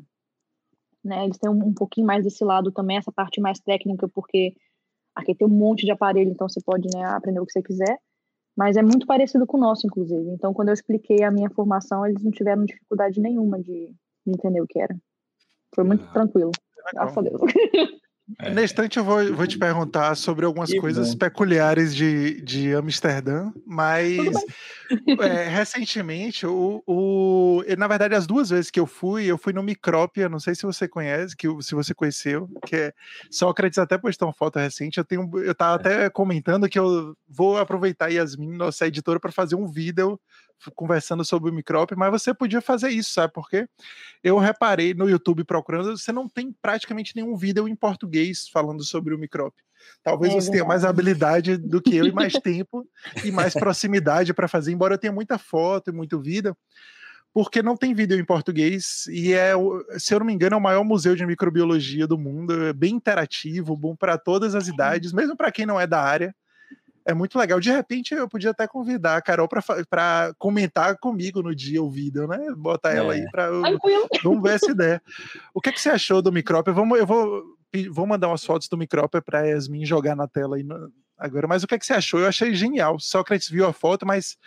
Né? Eles têm um, um pouquinho mais desse lado também, essa parte mais técnica, porque aqui tem um monte de aparelho, então você pode né, aprender o que você quiser. Mas é muito parecido com o nosso, inclusive. Então, quando eu expliquei a minha formação, eles não tiveram dificuldade nenhuma de, de entender o que era. Foi muito ah, tranquilo. Graças a Deus. *laughs* É. Na instante eu vou, vou te perguntar sobre algumas que coisas bom. peculiares de, de Amsterdã, mas é, recentemente, o, o, na verdade, as duas vezes que eu fui, eu fui no Micrópia, não sei se você conhece, que, se você conheceu, que é Sócrates até postou uma foto recente, eu tenho eu tava até comentando que eu vou aproveitar Yasmin, nossa editora, para fazer um vídeo conversando sobre o micrópio, mas você podia fazer isso, sabe por quê? Eu reparei no YouTube procurando, você não tem praticamente nenhum vídeo em português falando sobre o micrópio. Talvez é, você tenha mais habilidade do que eu e mais *laughs* tempo e mais proximidade para fazer, embora eu tenha muita foto e muito vídeo, porque não tem vídeo em português e é, se eu não me engano, é o maior museu de microbiologia do mundo, é bem interativo, bom para todas as idades, mesmo para quem não é da área é muito legal. De repente, eu podia até convidar a Carol para comentar comigo no dia o vídeo, né? Botar é. ela aí para vamos ver essa ideia. O que, é que você achou do micrópio? Vamos, eu vou, vou mandar umas fotos do micrópio para Yasmin jogar na tela aí no, agora. Mas o que, é que você achou? Eu achei genial. Sócrates viu a foto, mas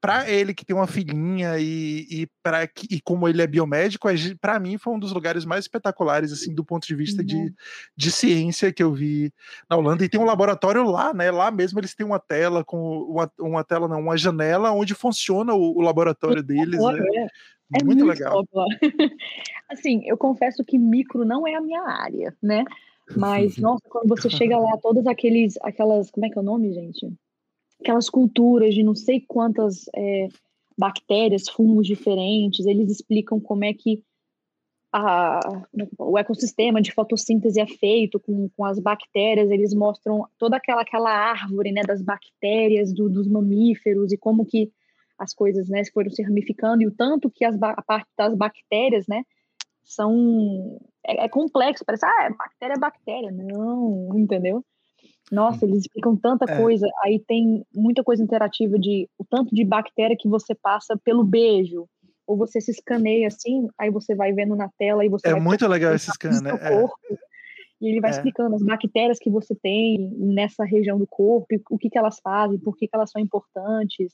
para ele que tem uma filhinha e, e, pra, e como ele é biomédico, é, para mim foi um dos lugares mais espetaculares, assim, do ponto de vista uhum. de, de ciência que eu vi na Holanda. E tem um laboratório lá, né? Lá mesmo eles têm uma tela com uma, uma tela, não, uma janela onde funciona o, o laboratório deles. Né? É, é muito, muito legal. *laughs* assim, eu confesso que micro não é a minha área, né? Mas, *laughs* nossa, quando você chega lá, todas aqueles, aquelas, como é que é o nome, gente? Aquelas culturas de não sei quantas é, bactérias, fungos diferentes, eles explicam como é que a, o ecossistema de fotossíntese é feito com, com as bactérias, eles mostram toda aquela, aquela árvore né, das bactérias, do, dos mamíferos e como que as coisas né, foram se ramificando e o tanto que as, a parte das bactérias né, são é, é complexo, parece, ah, é bactéria é bactéria. Não, entendeu? Nossa, eles explicam tanta é. coisa. Aí tem muita coisa interativa de o tanto de bactéria que você passa pelo beijo. Ou você se escaneia assim, aí você vai vendo na tela e você É muito legal esse scan, né? É. E ele vai é. explicando as bactérias que você tem nessa região do corpo, o que, que elas fazem, por que, que elas são importantes.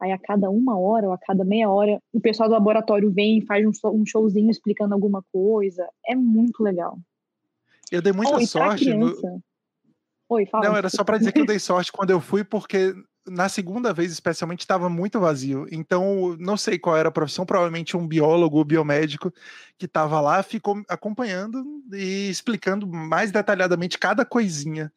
Aí a cada uma hora ou a cada meia hora, o pessoal do laboratório vem e faz um, showzinho explicando alguma coisa. É muito legal. Eu dei muita oh, sorte. No, Oi, fala. Não, era só para dizer que eu *laughs* dei sorte quando eu fui, porque na segunda vez, especialmente, estava muito vazio. Então, não sei qual era a profissão, provavelmente um biólogo ou biomédico que estava lá, ficou acompanhando e explicando mais detalhadamente cada coisinha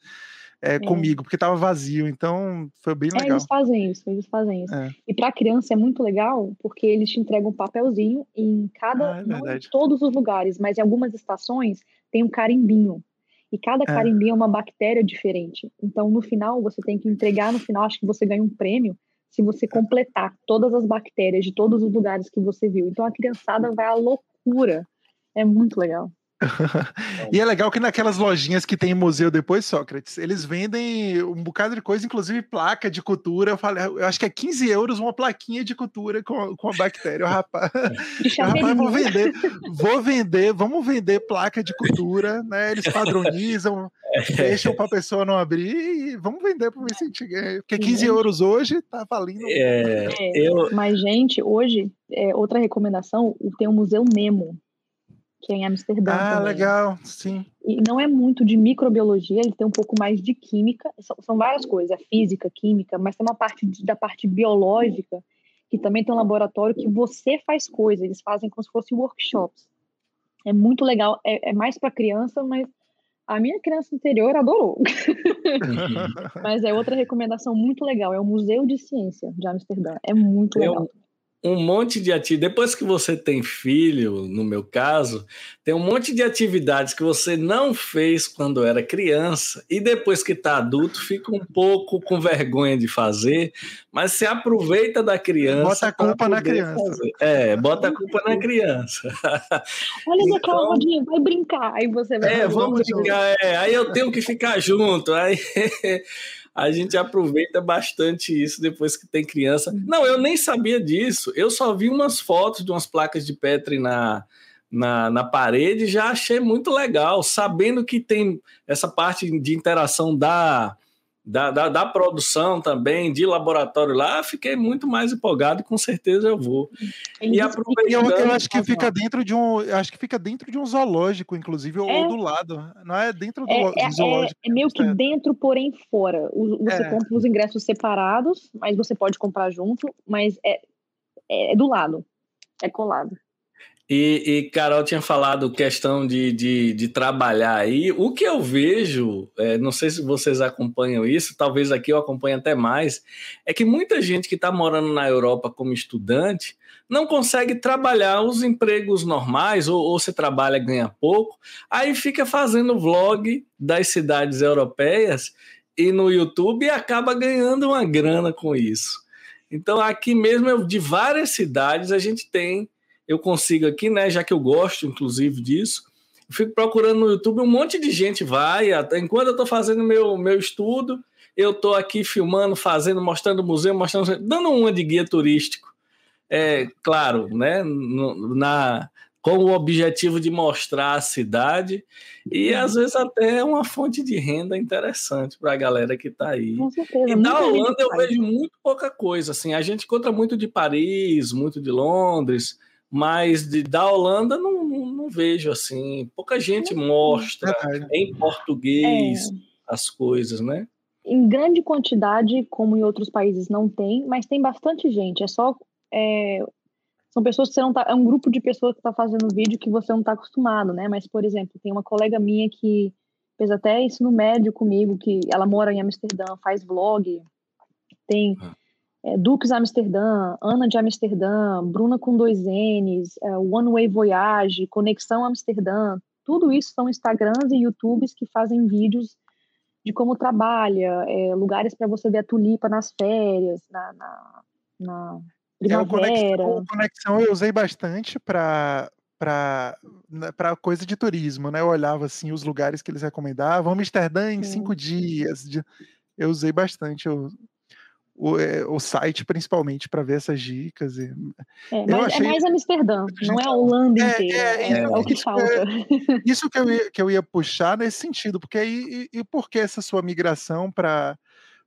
é, é. comigo, porque estava vazio. Então, foi bem legal. É, eles fazem isso, eles fazem isso. É. E para criança é muito legal, porque eles te entregam um papelzinho em cada, ah, é não em todos os lugares, mas em algumas estações tem um carimbinho e cada é. carimbinho é uma bactéria diferente. Então, no final, você tem que entregar, no final, acho que você ganha um prêmio se você completar todas as bactérias de todos os lugares que você viu. Então, a criançada vai à loucura. É muito legal *laughs* e é legal que naquelas lojinhas que tem museu depois, Sócrates, eles vendem um bocado de coisa, inclusive placa de cultura. Eu falei, eu acho que é 15 euros uma plaquinha de cultura com, com a bactéria. rapaz, *laughs* rapaz, vou vender, vou vender, vamos vender placa de cultura, né? Eles padronizam, *laughs* deixam para a pessoa não abrir e vamos vender para ver se a gente ganha. Porque 15 euros hoje tá valendo. É, eu... Mas, gente, hoje, é, outra recomendação, tem o Museu Nemo que é em Amsterdã. Ah, também. legal, sim. E não é muito de microbiologia, ele tem um pouco mais de química, são, são várias coisas, é física, química, mas tem uma parte de, da parte biológica, que também tem um laboratório que você faz coisas, eles fazem como se fossem workshops. É muito legal. É, é mais para criança, mas a minha criança interior adorou. *laughs* mas é outra recomendação muito legal. É o Museu de Ciência de Amsterdã. É muito legal um monte de atividades. Depois que você tem filho, no meu caso, tem um monte de atividades que você não fez quando era criança e depois que está adulto fica um pouco com vergonha de fazer, mas se aproveita da criança. Bota a culpa na criança. Fazer. É, bota a culpa na criança. *laughs* Olha então, aquela rodinha, vai brincar. Aí você vai. É, vamos brincar. É. Aí eu tenho que ficar junto. Aí *laughs* a gente aproveita bastante isso depois que tem criança. Não, eu nem sabia disso. Eu só vi umas fotos de umas placas de Petri na, na, na parede e já achei muito legal, sabendo que tem essa parte de interação da da, da, da, produção também, de laboratório lá, fiquei muito mais empolgado e com certeza eu vou. E aproveitando... Eu, eu acho que fica dentro de um. Acho que fica dentro de um zoológico, inclusive, é, ou do lado. Não é dentro do, é, do é, zoológico. É, é meio que dentro, porém fora. Você é. compra os ingressos separados, mas você pode comprar junto, mas é, é do lado. É colado. E, e, Carol tinha falado questão de, de, de trabalhar aí. O que eu vejo, é, não sei se vocês acompanham isso, talvez aqui eu acompanhe até mais, é que muita gente que está morando na Europa como estudante não consegue trabalhar os empregos normais, ou, ou se trabalha ganha pouco, aí fica fazendo vlog das cidades europeias e no YouTube e acaba ganhando uma grana com isso. Então, aqui mesmo, de várias cidades, a gente tem eu consigo aqui, né? Já que eu gosto, inclusive, disso. Eu fico procurando no YouTube, um monte de gente vai. Até enquanto eu estou fazendo meu, meu estudo, eu estou aqui filmando, fazendo, mostrando o museu, mostrando, dando uma de guia turístico. É claro, né? Na, com o objetivo de mostrar a cidade e às vezes até uma fonte de renda interessante para a galera que está aí. Com certeza, e na Holanda eu vejo muito pouca coisa. Assim, a gente encontra muito de Paris, muito de Londres, mas de, da Holanda não, não, não, vejo assim. Pouca gente mostra em português é. as coisas, né? Em grande quantidade, como em outros países não tem, mas tem bastante gente. É só. É, são pessoas que você não tá. É um grupo de pessoas que está fazendo vídeo que você não está acostumado, né? Mas, por exemplo, tem uma colega minha que fez até ensino médio comigo, que ela mora em Amsterdã, faz vlog. Tem. Ah é, Dukes Amsterdã, Ana de Amsterdã, Bruna com dois N's, é, One Way Voyage, Conexão Amsterdã, tudo isso são Instagrams e YouTubes que fazem vídeos de como trabalha, é, lugares para você ver a tulipa nas férias, na, na, na primavera. É, conexão, conexão eu usei bastante para para né, coisa de turismo, né? Eu olhava assim os lugares que eles recomendavam, Amsterdã em Sim. cinco dias. Eu usei bastante. Eu o, é, o site principalmente para ver essas dicas. E, é, mas é achei... é mais Amsterdã, não é a Holanda é, inteira. É, é, é, o que falta. *laughs* isso que eu, ia, que eu ia puxar nesse sentido, porque aí e, e por que essa sua migração para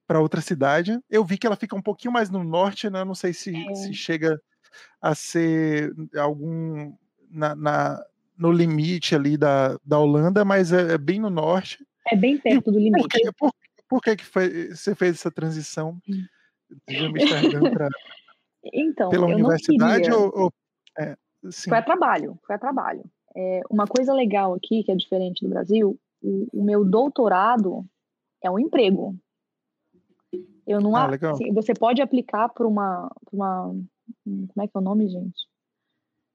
para outra cidade? Eu vi que ela fica um pouquinho mais no norte, né? Não sei se, se chega a ser algum na, na, no limite ali da, da Holanda, mas é, bem no norte. É bem perto do limite. Por que, por, por que, que foi, você fez essa transição? Hum de Amsterdã para então, pela universidade ou, ou é, foi a trabalho, foi a trabalho. É, uma coisa legal aqui que é diferente do Brasil, o, o meu doutorado é um emprego. Eu não ah, assim, você pode aplicar para uma, uma como é que é o nome, gente?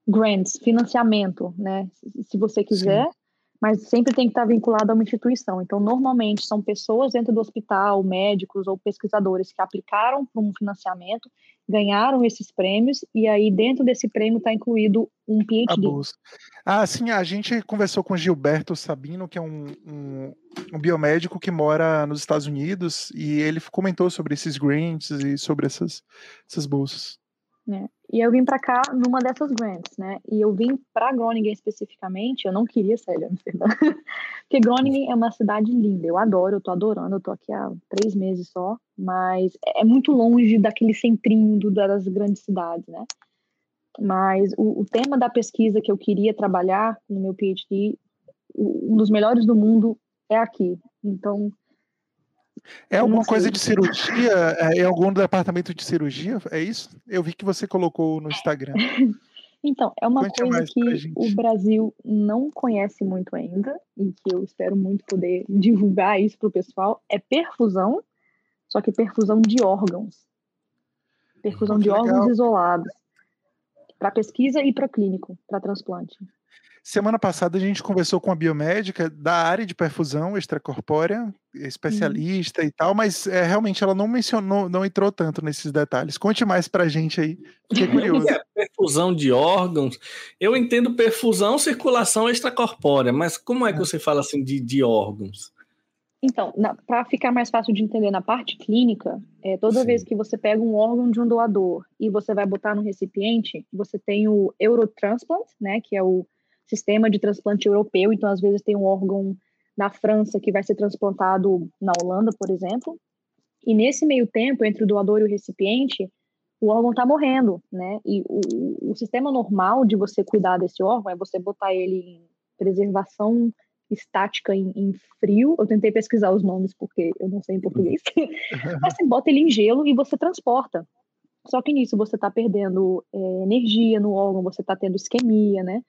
Grants, financiamento, né? Se você quiser. Sim mas sempre tem que estar vinculado a uma instituição. Então, normalmente são pessoas dentro do hospital, médicos ou pesquisadores que aplicaram para um financiamento, ganharam esses prêmios e aí dentro desse prêmio está incluído um PhD. Ah, sim, a gente conversou com Gilberto Sabino, que é um, um, um biomédico que mora nos Estados Unidos e ele comentou sobre esses grants e sobre essas, essas bolsas. É. E eu vim para cá numa dessas grants, né? E eu vim para Groningen especificamente, eu não queria sair de Amsterdã, *laughs* porque Groningen é uma cidade linda, eu adoro, eu tô adorando, eu tô aqui há três meses só, mas é muito longe daquele centrinho do, das grandes cidades, né? Mas o, o tema da pesquisa que eu queria trabalhar no meu PhD, um dos melhores do mundo é aqui. Então, é alguma coisa de cirurgia? É, é algum departamento de cirurgia? É isso? Eu vi que você colocou no Instagram. *laughs* Então, é uma Conte coisa que o Brasil não conhece muito ainda e que eu espero muito poder *laughs* divulgar isso para o pessoal, é perfusão, só que perfusão de órgãos. Perfusão de legal. órgãos isolados. Para pesquisa e para clínico, para transplante. Semana passada a gente conversou com a biomédica da área de perfusão extracorpórea, especialista uhum. e tal, mas é, realmente ela não mencionou, não entrou tanto nesses detalhes. Conte mais pra gente aí, fiquei *laughs* curioso. É, perfusão de órgãos, eu entendo perfusão, circulação extracorpórea, mas como é que é. você fala assim de, de órgãos? Então, para ficar mais fácil de entender na parte clínica, é, toda Sim. vez que você pega um órgão de um doador e você vai botar no recipiente, você tem o Eurotransplant, né, que é o sistema de transplante europeu, então às vezes tem um órgão na França que vai ser transplantado na Holanda, por exemplo, e nesse meio tempo, entre o doador e o recipiente, o órgão está morrendo, né? E o, o sistema normal de você cuidar desse órgão é você botar ele em preservação estática em, em, frio. Eu tentei pesquisar os nomes porque eu não sei em português. *laughs* Mas você bota ele em gelo e você transporta. Só que nisso você está perdendo é, energia no órgão, você está tendo isquemia, né?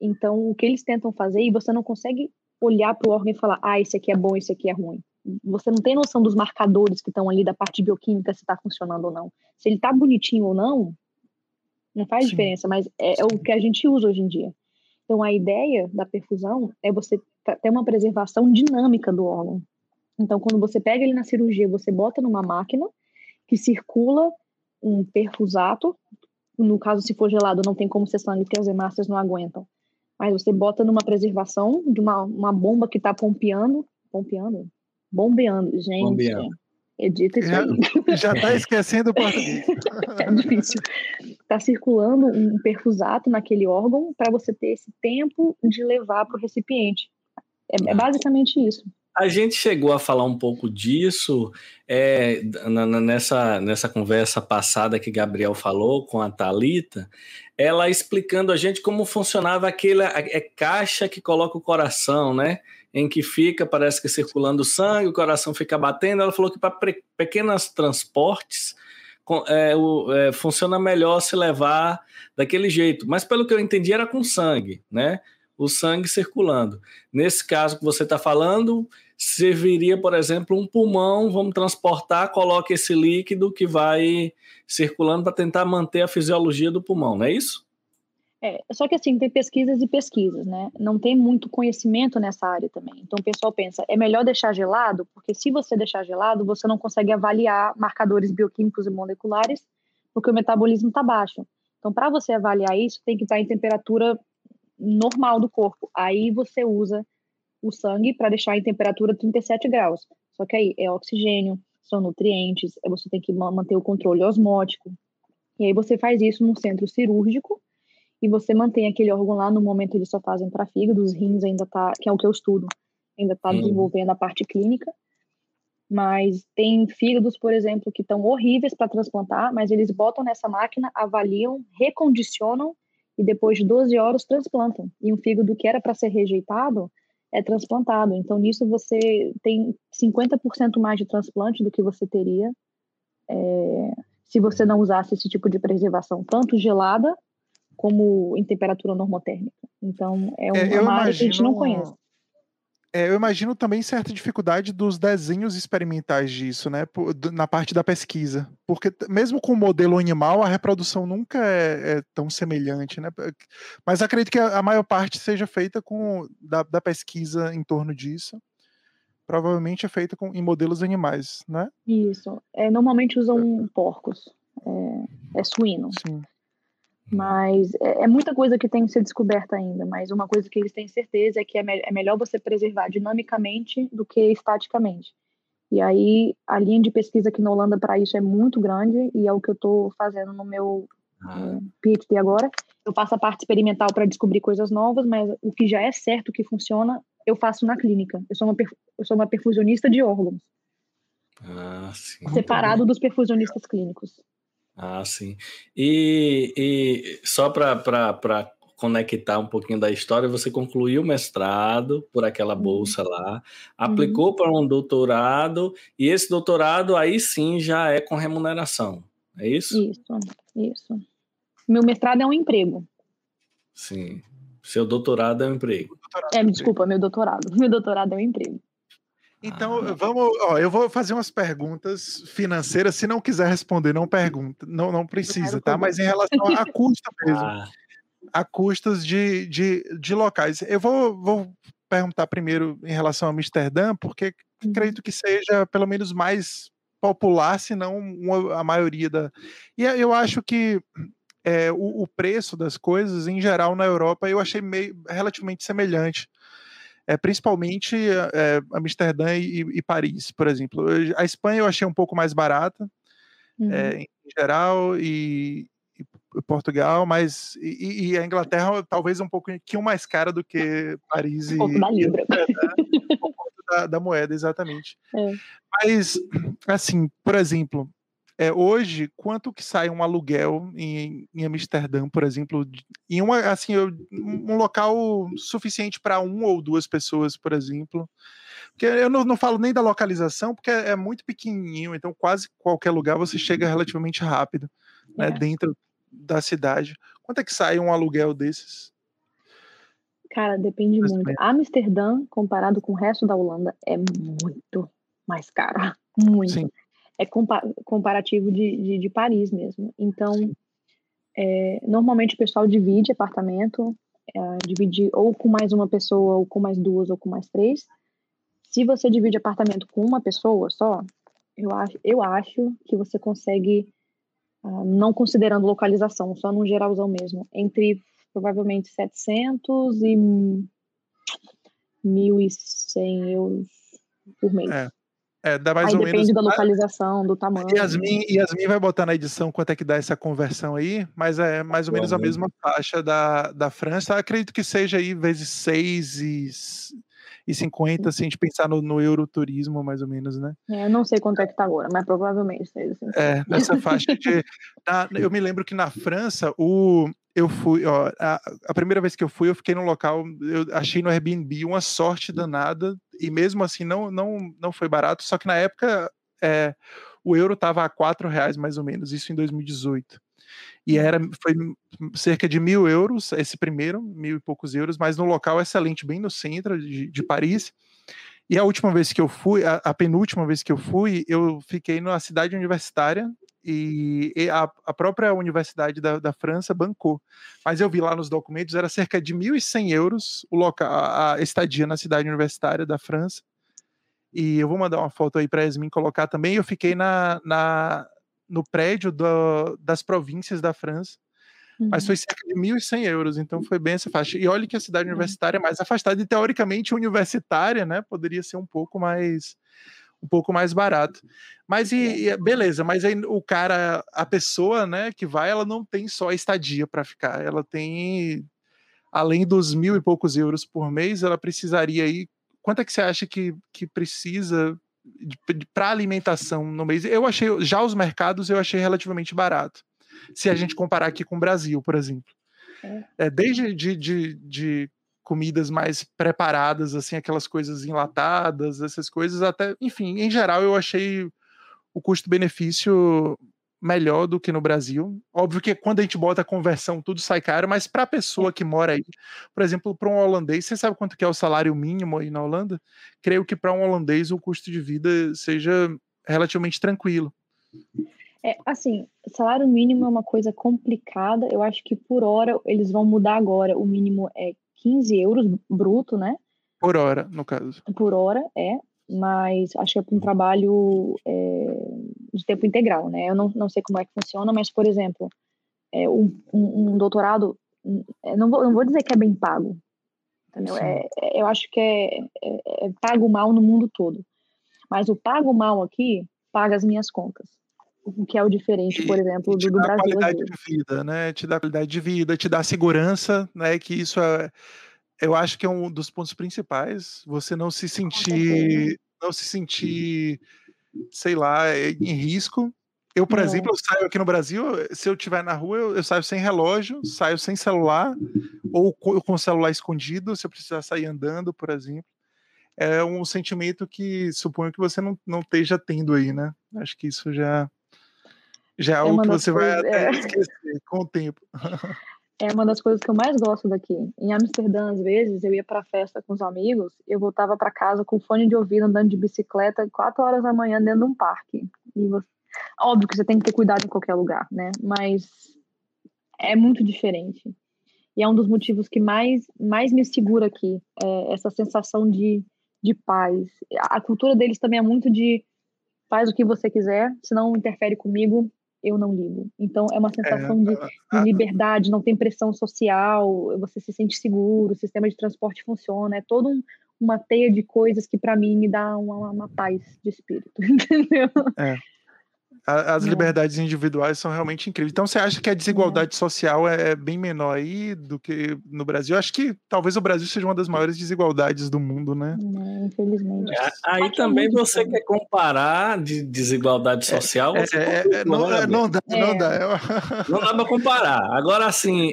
Então, o que eles tentam fazer, e você não consegue olhar para o órgão e falar, ah, esse aqui é bom, esse aqui é ruim. Você não tem noção dos marcadores que estão ali da parte bioquímica, se está funcionando ou não. Se ele está bonitinho ou não, não faz Sim. diferença, mas é, é, o que a gente usa hoje em dia. Então, a ideia da perfusão é você ter uma preservação dinâmica do órgão. Então, quando você pega ele na cirurgia, você bota numa máquina que circula um perfusato. No caso, se for gelado, não tem como ser sangue, porque as hemácias não aguentam. Mas você bota numa preservação de uma, uma bomba que está pompeando, pompeando? Bombeando, gente. Bombeando. Edita isso já, aí. Já está esquecendo o português. *laughs* é difícil. Está circulando um perfusato naquele órgão para você ter esse tempo de levar para o recipiente. É, é, basicamente isso. A gente chegou a falar um pouco disso é, na, nessa, nessa conversa passada que Gabriel falou com a Talita ela explicando a gente como funcionava aquela é caixa que coloca o coração, né? Em que fica, parece que circulando sangue, o coração fica batendo. Ela falou que para pequenos transportes é, o, é, funciona melhor se levar daquele jeito. Mas pelo que eu entendi, era com sangue, né? O sangue circulando. Nesse caso que você está falando, serviria, por exemplo, um pulmão, vamos transportar, coloca esse líquido que vai circulando para tentar manter a fisiologia do pulmão, não é isso? É, só que assim, tem pesquisas e pesquisas, né? Não tem muito conhecimento nessa área também. Então o pessoal pensa, é melhor deixar gelado, porque se você deixar gelado, você não consegue avaliar marcadores bioquímicos e moleculares, porque o metabolismo está baixo. Então, para você avaliar isso, tem que estar em temperatura normal do corpo. Aí você usa o sangue para deixar em temperatura 37 graus. Só que aí é oxigênio, são nutrientes, você tem que manter o controle osmótico. E aí você faz isso num centro cirúrgico e você mantém aquele órgão lá no momento eles só fazem para fígado, os rins ainda tá, que é o que eu estudo, ainda está uhum. desenvolvendo a parte clínica. Mas tem fígados, por exemplo, que estão horríveis para transplantar, mas eles botam nessa máquina, avaliam, recondicionam e depois de 12 horas transplantam. E um fígado que era para ser rejeitado, é transplantado. Então, nisso você tem 50% mais de transplante do que você teria é, se você não usasse esse tipo de preservação, tanto gelada como em temperatura normotérmica. Então, é, uma é, área que a gente não conhece. É, eu imagino também certa dificuldade dos desenhos experimentais disso, né? Na parte da pesquisa. Porque mesmo com o modelo animal, a reprodução nunca é, é tão semelhante, né? Mas acredito que a, maior parte seja feita com da, da, pesquisa em torno disso. Provavelmente é feita com, em modelos animais, né? Isso. É, normalmente usam porcos. É, é suíno. Sim. Mas é, é, muita coisa que tem que ser descoberta ainda. Mas uma coisa que eles têm certeza é que é, me é melhor você preservar dinamicamente do que estaticamente. E aí a linha de pesquisa aqui na Holanda para isso é muito grande e é o que eu estou fazendo no meu ah. é, PhD agora. Eu faço a parte experimental para descobrir coisas novas, mas o que já é certo que funciona, eu faço na clínica. Eu sou uma, eu sou uma perfusionista de órgãos. Ah, sim, separado dos perfusionistas clínicos. Ah, sim. E, e só para conectar um pouquinho da história, você concluiu o mestrado por aquela uhum. bolsa lá, aplicou uhum. para um doutorado, e esse doutorado aí sim já é com remuneração, é isso? Isso, isso. Meu mestrado é um emprego. Sim. Seu doutorado é um emprego. É, me desculpa, meu doutorado. *laughs* Meu doutorado é um emprego. Então, ah. vamos, ó, eu vou fazer umas perguntas financeiras. Se não quiser responder, não pergunta, não, não precisa, tá? Mas em relação a custo *laughs* mesmo, ah. a custos de, de, de locais. Eu vou, vou perguntar primeiro em relação a Amsterdã, porque uhum. acredito que seja pelo menos mais popular, se não a maioria da. E eu acho que é, o, o, preço das coisas, em geral, na Europa, eu achei meio, relativamente semelhante. É, principalmente é, Amsterdã e, e, Paris, por exemplo. A Espanha eu achei um pouco mais barata, uhum. é, em geral, e, e, Portugal, mas e, a Inglaterra talvez um pouquinho mais cara do que Paris um pouco da Libra. da, da, moeda, exatamente. *laughs* É. Mas, assim, por exemplo, é, hoje, quanto que sai um aluguel em, em Amsterdã, por exemplo, em uma, assim, um local suficiente para um ou duas pessoas, por exemplo? Porque eu não, não falo nem da localização, porque é, é, muito pequenininho, então quase qualquer lugar você chega relativamente rápido, né, é. dentro da cidade. Quanto é que sai um aluguel desses? Cara, depende Mas muito. Amsterdã, comparado com o resto da Holanda, é muito mais caro. *laughs* Muito. Sim é comparativo de, de, de, Paris mesmo. Então, é, normalmente o pessoal divide apartamento, é, divide ou com mais uma pessoa, ou com mais duas, ou com mais três. Se você divide apartamento com uma pessoa só, eu acho, eu acho que você consegue, uh, não considerando localização, só no geralzão mesmo, entre provavelmente 700 e 1.100 euros por mês. É. É, dá mais aí ou depende menos. da localização, do tamanho. Yasmin, Yasmin vai botar na edição quanto é que dá essa conversão aí, mas é mais ou menos a mesma faixa da, da França. Acredito que seja aí vezes 6 e, e 50, se a gente pensar no, no Euroturismo, mais ou menos, né? É, eu não sei quanto é que tá agora, mas provavelmente seja assim. É, nessa faixa de. Na, eu me lembro que na França, o, eu fui, ó, a, a, primeira vez que eu fui, eu fiquei no local, eu achei no Airbnb uma sorte danada, e mesmo assim não, não, não foi barato, só que na época é, o euro estava a quatro reais mais ou menos, isso em 2018. E era, foi cerca de mil euros, esse primeiro, mil e poucos euros, mas no local excelente, bem no centro de, de Paris. E a última vez que eu fui, a, a penúltima vez que eu fui, eu fiquei na cidade universitária, e, e a, a, própria Universidade da, da, França bancou. Mas eu vi lá nos documentos, era cerca de 1.100 euros o local, a, a estadia na cidade universitária da França. E eu vou mandar uma foto aí para Yasmin colocar também. Eu fiquei na, na no prédio do, das províncias da França, uhum. mas foi cerca de 1.100 euros, então foi bem essa faixa. E olha que a cidade uhum. universitária é mais afastada, e teoricamente universitária, né, poderia ser um pouco mais um pouco mais barato. Mas e, e, beleza, mas aí o cara, a pessoa, né, que vai, ela não tem só estadia para ficar, ela tem além dos mil e poucos euros por mês, ela precisaria aí. Quanto é que você acha que, que precisa para alimentação no mês? Eu achei, já os mercados eu achei relativamente barato. Se a gente comparar aqui com o Brasil, por exemplo. É, é desde de, de, de comidas mais preparadas, assim, aquelas coisas enlatadas, essas coisas, até, enfim, em geral eu achei o custo-benefício melhor do que no Brasil. Óbvio que quando a gente bota a conversão, tudo sai caro, mas para a pessoa que mora aí, por exemplo, para um holandês, você sabe quanto que é o salário mínimo aí na Holanda? Creio que para um holandês o custo de vida seja relativamente tranquilo. É, assim, salário mínimo é uma coisa complicada. Eu acho que por hora eles vão mudar agora. O mínimo é 15 euros bruto, né? Por hora, no caso. Por hora, é. Mas acho que é para um trabalho é, de tempo integral, né? Eu não, não sei como é que funciona, mas, por exemplo, é, um, um, um doutorado, é, não vou, não vou dizer que é bem pago? É, é, eu acho que é, é, é pago mal no mundo todo. Mas o pago mal aqui paga as minhas contas o que é o diferente, por exemplo, do, do Brasil. qualidade de vida, né? Te dá qualidade de vida, te dá segurança, né? Que isso é, eu acho que é um dos pontos principais. Você não se sentir, não se sentir, sei lá, em risco. Eu, por exemplo, eu saio aqui no Brasil, se eu estiver na rua, eu, eu, saio sem relógio, saio sem celular, ou com, com o celular escondido, se eu precisar sair andando, por exemplo. É um sentimento que suponho que você não, não esteja tendo aí, né? Acho que isso já já é, é algo que você vai até é. esquecer com o tempo. é uma das coisas que eu mais gosto daqui. Em Amsterdã, às vezes, eu ia para festa com os amigos, eu voltava para casa com fone de ouvido, andando de bicicleta, quatro horas da manhã dentro de um parque. E você... Óbvio que você tem que ter cuidado em qualquer lugar, né? Mas é muito diferente. E é um dos motivos que mais, mais me segura aqui, é essa sensação de, de paz. A cultura deles também é muito de faz o que você quiser, se não interfere comigo, eu não ligo. Então é uma sensação é, de, de, liberdade, não tem pressão social, você se sente seguro, o sistema de transporte funciona, é todo um, uma teia de coisas que para mim me dá uma, uma, paz de espírito, *laughs* entendeu? É as liberdades individuais são realmente incríveis. Então, você acha que a desigualdade social é, é bem menor aí do que no Brasil? Acho que talvez o Brasil seja uma das maiores desigualdades do mundo, né? infelizmente. É, aí Aqui também é você quer comparar de desigualdade social? É, é, não, não, dá, não dá. Não dá para comparar. Agora, assim,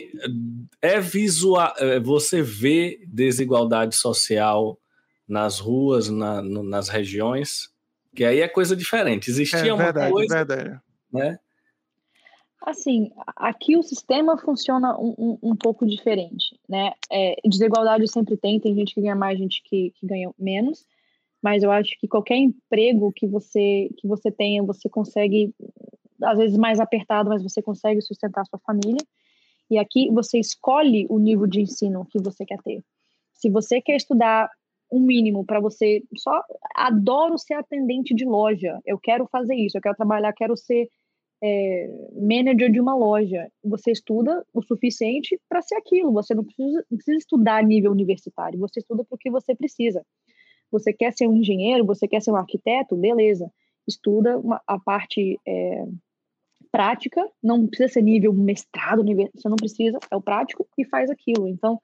é visual. Você vê desigualdade social nas ruas, na, no, nas regiões? Que aí é coisa diferente. Existia é, uma verdade, coisa, verdade. né? Assim, aqui o sistema funciona um, um, um pouco diferente, né? É, desigualdade sempre tem, tem gente que ganha mais, gente que, que ganha menos, mas eu acho que qualquer emprego que você que você tenha, você consegue, às vezes mais apertado, mas você consegue sustentar a sua família. E aqui você escolhe o nível de ensino que você quer ter. Se você quer estudar um mínimo para você só adoro ser atendente de loja eu quero fazer isso eu quero trabalhar quero ser é, manager de uma loja. Você estuda o suficiente para ser aquilo você não precisa, não precisa estudar a nível universitário você estuda porque você precisa. Você quer ser um engenheiro você quer ser um arquiteto beleza. Estuda uma, a parte é, prática não precisa ser nível mestrado nível, você não precisa é o prático e faz aquilo. Então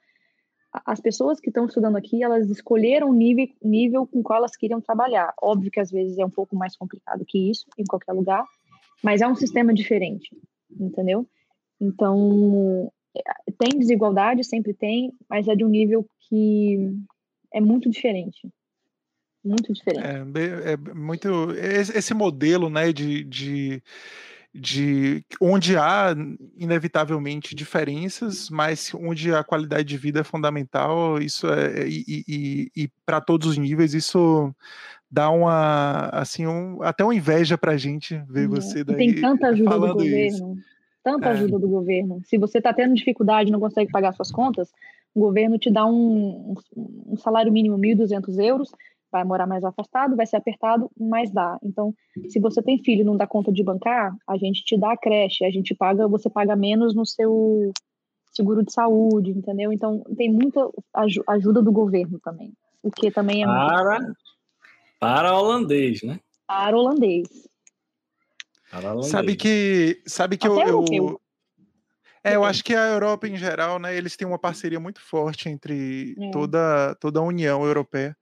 as pessoas que estão estudando aqui, elas escolheram o nível, nível com qual elas queriam trabalhar. Óbvio que às vezes é um pouco mais complicado que isso, em qualquer lugar, mas é um sistema diferente, entendeu? Então, tem desigualdade, sempre tem, mas é de um nível que é muito diferente. Muito diferente. É, é muito. Esse modelo, né, de, de de onde há inevitavelmente diferenças, mas onde a qualidade de vida é fundamental, isso é e, e, e para todos os níveis isso dá uma assim um, até uma inveja para a gente ver é. você daí tem tanta ajuda do governo, isso. tanta é. ajuda do governo. Se você está tendo dificuldade, não consegue pagar suas contas, o governo te dá um, um, um salário mínimo 1.200 euros vai morar mais afastado, vai ser apertado, mas dá. Então, se você tem filho e não dá conta de bancar, a gente te dá a creche, a gente paga, você paga menos no seu seguro de saúde, entendeu? Então, tem muita ajuda do governo também, o que também é para, muito Para holandês, né? Para holandês. Para holandês. Sabe que, sabe que Até eu, eu, é, eu acho que a Europa em geral, né, eles têm uma parceria muito forte entre é. toda, toda a União Europeia.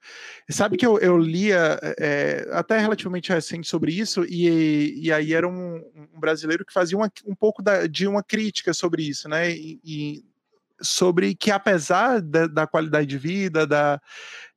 E sabe que eu, eu lia é, até relativamente recente sobre isso, e, e aí era um, um brasileiro que fazia uma, um pouco da, de uma crítica sobre isso, né? E, e sobre que apesar da, da, qualidade de vida, da,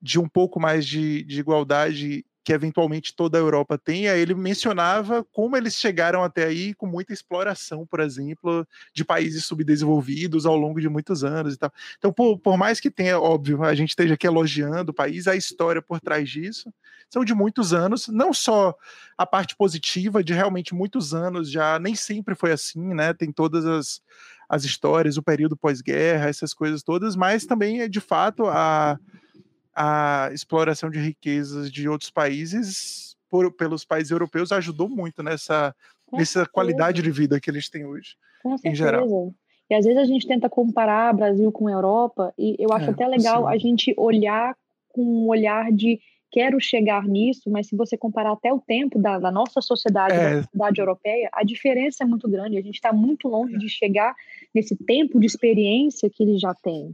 de um pouco mais de, de igualdade que eventualmente toda a Europa tenha, ele mencionava como eles chegaram até aí com muita exploração, por exemplo, de países subdesenvolvidos ao longo de muitos anos e tal. Então, por, por mais que tenha, óbvio, a gente esteja aqui elogiando o país, a história por trás disso são de muitos anos, não só a parte positiva de realmente muitos anos já, nem sempre foi assim, né? Tem todas as, as histórias, o período pós-guerra, essas coisas todas, mas também é de fato a a exploração de riquezas de outros países por, pelos países europeus ajudou muito nessa, nessa qualidade de vida que eles têm hoje, Com em geral. E às vezes a gente tenta comparar Brasil com Europa, e eu acho é, até legal a gente olhar com um olhar de quero chegar nisso, mas se você comparar até o tempo da, da nossa sociedade, é. da sociedade europeia, a diferença é muito grande. A gente está muito longe é. de chegar nesse tempo de experiência que eles já têm.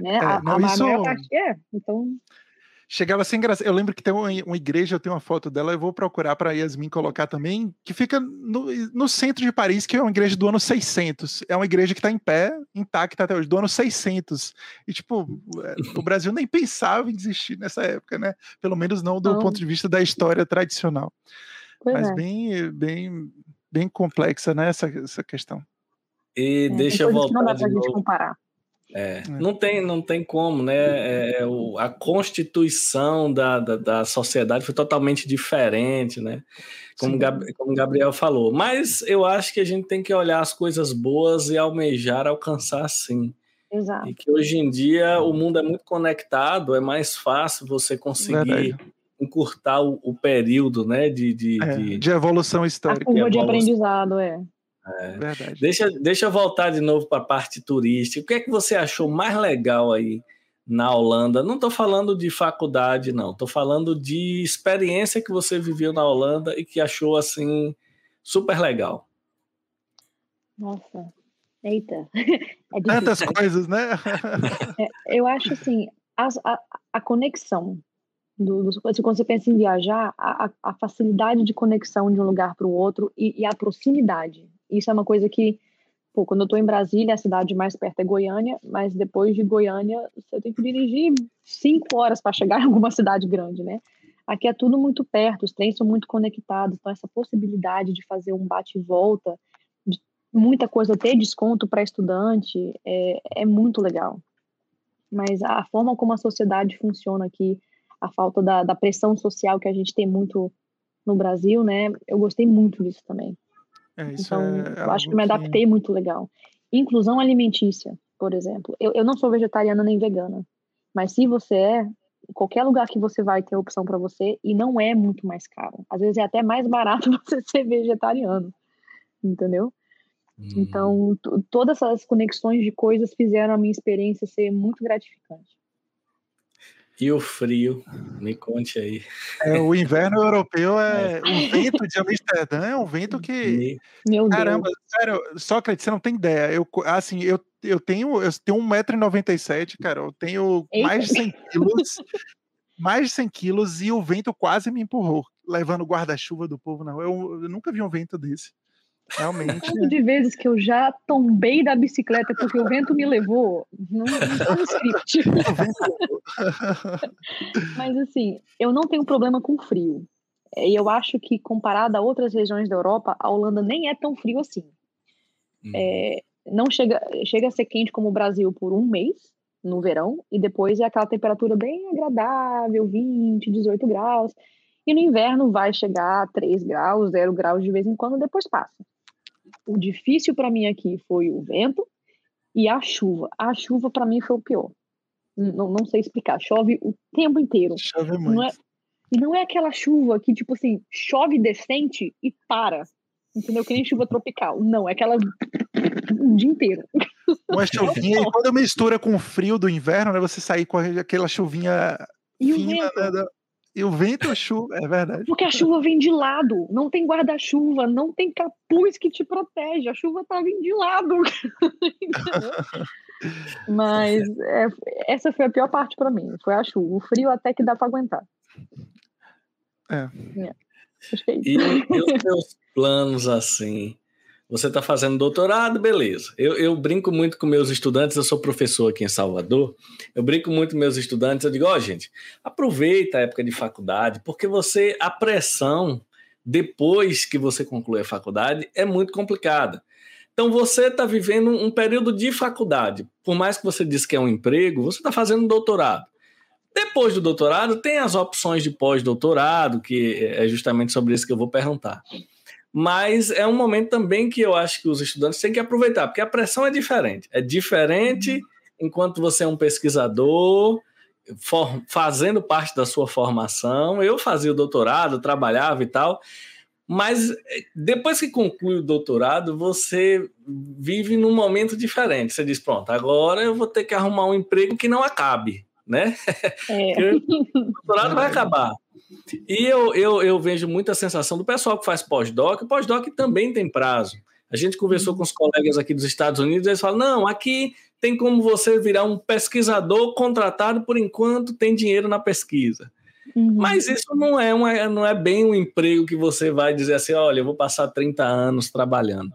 Né? É, a, não, a isso... maior parte é, então... Chegava sem graça. Eu lembro que tem uma, uma, igreja, eu tenho uma foto dela, eu vou procurar para Yasmin colocar também, que fica no, no, centro de Paris, que é uma igreja do ano 600. É uma igreja que está em pé, intacta até hoje, do ano 600. E, tipo, é, o Brasil nem pensava em existir nessa época, né? Pelo menos não do não. ponto de vista da história tradicional. Pois Mas é. bem, bem, bem complexa, né, essa, essa questão. E é, deixa eu voltar. Não dá pra gente comparar. É, é, não, tem, não tem como, né? É, é, o, a constituição da, da, da, sociedade foi totalmente diferente, né? Como, Gab, como Gabriel falou. Mas eu acho que a gente tem que olhar as coisas boas e almejar alcançar sim. Exato. E que hoje em dia o mundo é muito conectado, é mais fácil você conseguir Verdade. encurtar o, o, período né, de, de, é, de... de evolução histórica. A curva de aprendizado, é. É. Verdade. Deixa, deixa eu voltar de novo para a parte turística. O que é que você achou mais legal aí na Holanda? Não estou falando de faculdade, não. Estou falando de experiência que você viveu na Holanda e que achou assim super legal. Nossa, eita. *laughs* É Tantas coisas, né? é, eu acho assim, a, a, a conexão do, do, quando você pensa em viajar, a, a facilidade de conexão de um lugar para o outro e, e, a proximidade. Isso é uma coisa que, pô, quando eu estou em Brasília, a cidade mais perto é Goiânia, mas depois de Goiânia, você tem que dirigir cinco horas para chegar *laughs* em alguma cidade grande, né? Aqui é tudo muito perto, os trens são muito conectados, então essa possibilidade de fazer um bate e volta, de muita coisa ter desconto para estudante, é, é muito legal. Mas a forma como a sociedade funciona aqui, a falta da, da pressão social que a gente tem muito no Brasil, né? Eu gostei muito disso também. É, então, é eu acho que me adaptei muito legal. Inclusão alimentícia, por exemplo. Eu, eu não sou vegetariana nem vegana, mas se você é, qualquer lugar que você vai ter opção para você e não é muito mais caro. Às vezes é até mais barato *laughs* você ser vegetariano, entendeu? Hum. Então, todas essas conexões de coisas fizeram a minha experiência ser muito gratificante. E o frio? Me conte aí. É, o inverno europeu é, *laughs* é. O vento de Amsterdã é um vento que. Meu Caramba, Deus. sério, Sócrates, você não tem ideia. Eu, assim, eu, eu tenho, eu tenho 1,97m, cara. Eu tenho Eita. mais de 100 quilos. mais de 100 quilos e o vento quase me empurrou, levando o guarda-chuva do povo na rua. Eu, eu nunca vi um vento desse. Realmente. Quanto de vezes que eu já tombei da bicicleta porque o vento me levou, não, não tá no script. *laughs* Mas assim, eu não tenho problema com frio. E eu acho que comparado a outras regiões da Europa, a Holanda nem é tão frio assim. Hum. É, não chega, chega a ser quente como o Brasil por um mês no verão e depois é aquela temperatura bem agradável, 20, 18 graus. E no inverno vai chegar a 3 graus, 0 graus de vez em quando, depois passa. O difícil para mim aqui foi o vento e a chuva. A chuva para mim foi o pior. Não, não sei explicar. Chove o tempo inteiro. Chove muito. Não é, e não é aquela chuva que, tipo assim, chove decente e para. Entendeu? Que nem chuva tropical. Não, é aquela o dia inteiro. Uma *laughs* chuvinha, e quando mistura com o frio do inverno, né? Você sair com aquela chuvinha e fina, né, e o vento, a chuva, é verdade. Porque a chuva vem de lado, não tem guarda-chuva, não tem capuz que te protege, a chuva tá vindo de lado. *laughs* *laughs* Mas é, essa foi a pior parte para mim, foi a chuva. O frio até que dá para aguentar. É. é. É. E, os teus planos assim? Você está fazendo doutorado, beleza. Eu, eu, brinco muito com meus estudantes, eu sou professor aqui em Salvador. Eu brinco muito com meus estudantes, eu digo, ó, oh, gente, aproveita a época de faculdade, porque você, a pressão, depois que você conclui a faculdade, é muito complicada. Então você está vivendo um período de faculdade. Por mais que você diz que é um emprego, você está fazendo doutorado. Depois do doutorado, tem as opções de pós-doutorado, que é justamente sobre isso que eu vou perguntar mas é um momento também que eu acho que os estudantes têm que aproveitar, porque a pressão é diferente. É diferente enquanto você é um pesquisador, for, fazendo parte da sua formação. Eu fazia o doutorado, trabalhava e tal, mas eh, depois que conclui o doutorado, você vive num momento diferente. Você diz: pronto, agora eu vou ter que arrumar um emprego que não acabe, né? É. *laughs* o doutorado vai acabar. E eu, eu, eu vejo muita sensação do pessoal que faz pós-doc. Pós-doc também tem prazo. A gente conversou com os colegas aqui dos Estados Unidos, eles falam: não, aqui tem como você virar um pesquisador contratado por enquanto tem dinheiro na pesquisa. Uhum. Mas isso não é, uma, não é bem um emprego que você vai dizer assim: olha, eu vou passar 30 anos trabalhando.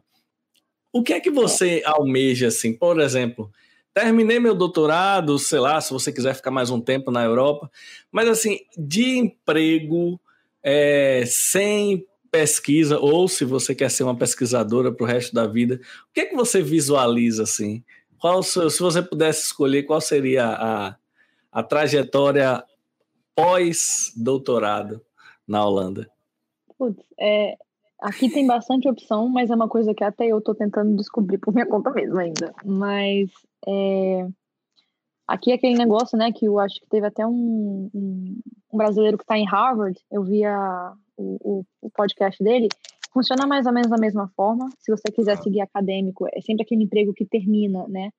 O que é que você almeja, assim, por exemplo? Terminei meu doutorado, sei lá, se você quiser ficar mais um tempo na Europa, mas assim, de emprego, é, sem pesquisa, ou se você quer ser uma pesquisadora para o resto da vida, o que é que você visualiza assim? Qual, se você pudesse escolher, qual seria a, a trajetória pós-doutorado na Holanda? Putz, é, aqui tem bastante opção, mas é uma coisa que até eu estou tentando descobrir por minha conta mesmo ainda. Mas é, aqui é aquele negócio, né, que eu acho que teve até um, um, um brasileiro que está em Harvard, eu vi a, o, o, podcast dele, funciona mais ou menos da mesma forma. Se você quiser seguir acadêmico, é sempre aquele emprego que termina, né?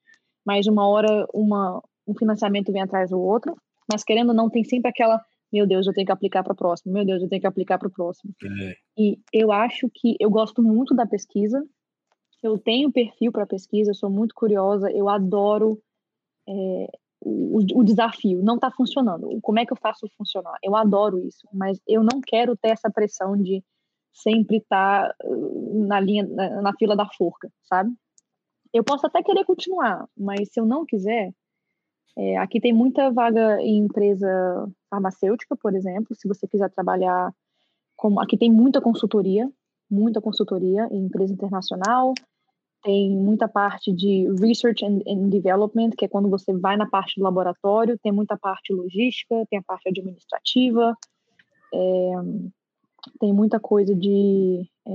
Mas uma hora uma, um financiamento vem atrás do outro. Mas querendo ou não, tem sempre aquela, meu Deus, eu tenho que aplicar para o próximo, meu Deus, eu tenho que aplicar para o próximo. É. E eu acho que eu gosto muito da pesquisa. Eu tenho perfil para pesquisa, eu sou muito curiosa, eu adoro é, o, o desafio não está funcionando. Como é que eu faço funcionar? Eu adoro isso, mas eu não quero ter essa pressão de sempre estar tá uh, na linha, na, na fila da forca, sabe? Eu posso até querer continuar, mas se eu não quiser, é, aqui tem muita vaga em empresa farmacêutica, por exemplo, se você quiser trabalhar como aqui tem muita consultoria, muita consultoria em empresa internacional, tem muita parte de research and, and, development, que é quando você vai na parte do laboratório, tem muita parte logística, tem a parte administrativa, é, tem muita coisa de. É,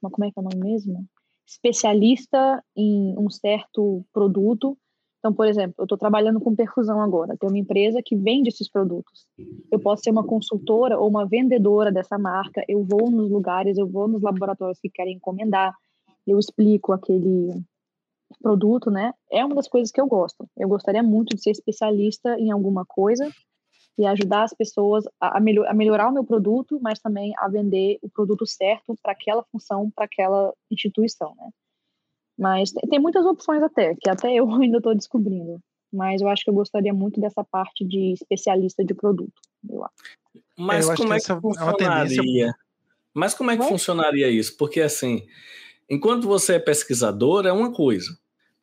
como é que é o nome mesmo? Especialista em um certo produto. Então, por exemplo, eu estou trabalhando com perfusão agora, tem uma empresa que vende esses produtos. Eu posso ser uma consultora ou uma vendedora dessa marca, eu vou nos lugares, eu vou nos laboratórios que querem encomendar, eu explico aquele produto, né? É uma das coisas que eu gosto. Eu gostaria muito de ser especialista em alguma coisa e ajudar as pessoas a, melhor, a melhorar o meu produto, mas também a vender o produto certo para aquela função, para aquela instituição, né? Mas tem, tem muitas opções até, que até eu *laughs* ainda estou descobrindo. Mas eu acho que eu gostaria muito dessa parte de especialista de produto. Eu acho. Mas eu como é que é funcionaria? Mas como é que funcionaria isso? Porque assim, Enquanto você é pesquisador, é uma coisa.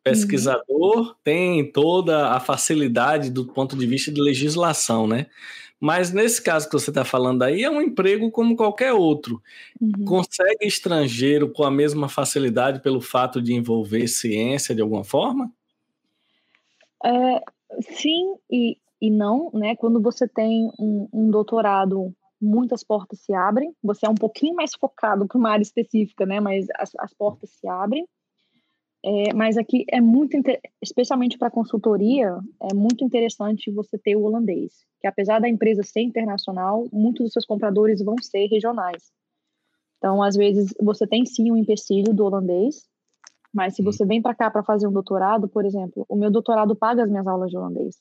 Pesquisador uhum. tem toda a facilidade do ponto de vista de legislação, né? Mas nesse caso que você está falando aí, é um emprego como qualquer outro. Uhum. Consegue estrangeiro com a mesma facilidade pelo fato de envolver ciência de alguma forma? É, sim e, e não, né? Quando você tem um, um doutorado muitas portas se abrem. Você é um pouquinho mais focado para uma área específica, né? Mas as, as portas se abrem. É, mas aqui é muito, especialmente para consultoria, é muito interessante você ter o holandês, que apesar da empresa ser internacional, muitos dos seus compradores vão ser regionais. Então, às vezes, você tem sim um empecilho do holandês, mas se você vem para cá para fazer um doutorado, por exemplo, o meu doutorado paga as minhas aulas de holandês,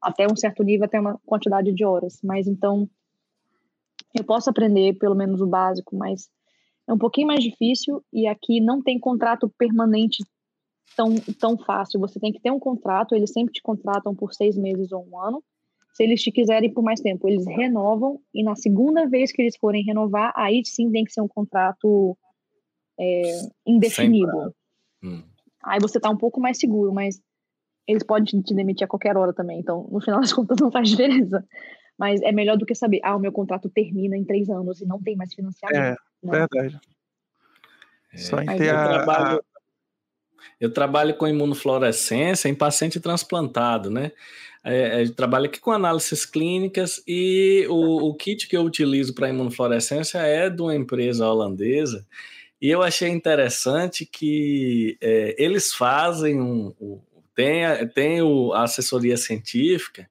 até um certo nível, até uma quantidade de horas. Mas então, eu posso aprender pelo menos o básico, mas é um pouquinho mais difícil e aqui não tem contrato permanente tão, tão fácil. Você tem que ter um contrato, eles sempre te contratam por seis meses ou um ano. Se eles te quiserem por mais tempo, eles renovam e na segunda vez que eles forem renovar, aí sim tem que ser um contrato é, indefinido. Hum. Aí você tá um pouco mais seguro, mas eles podem te demitir a qualquer hora também. Então, no final das contas, não faz diferença. Mas é melhor do que saber, ah, o meu contrato termina em três anos e não tem mais financiamento. É, né? verdade. É, Só em ter eu a, trabalho, eu trabalho com imunofluorescência em paciente transplantado, né? É, é, trabalho aqui com análises clínicas e o, o kit que eu utilizo para imunofluorescência é de uma empresa holandesa e eu achei interessante que é, eles fazem um, um tem, tem o, a assessoria científica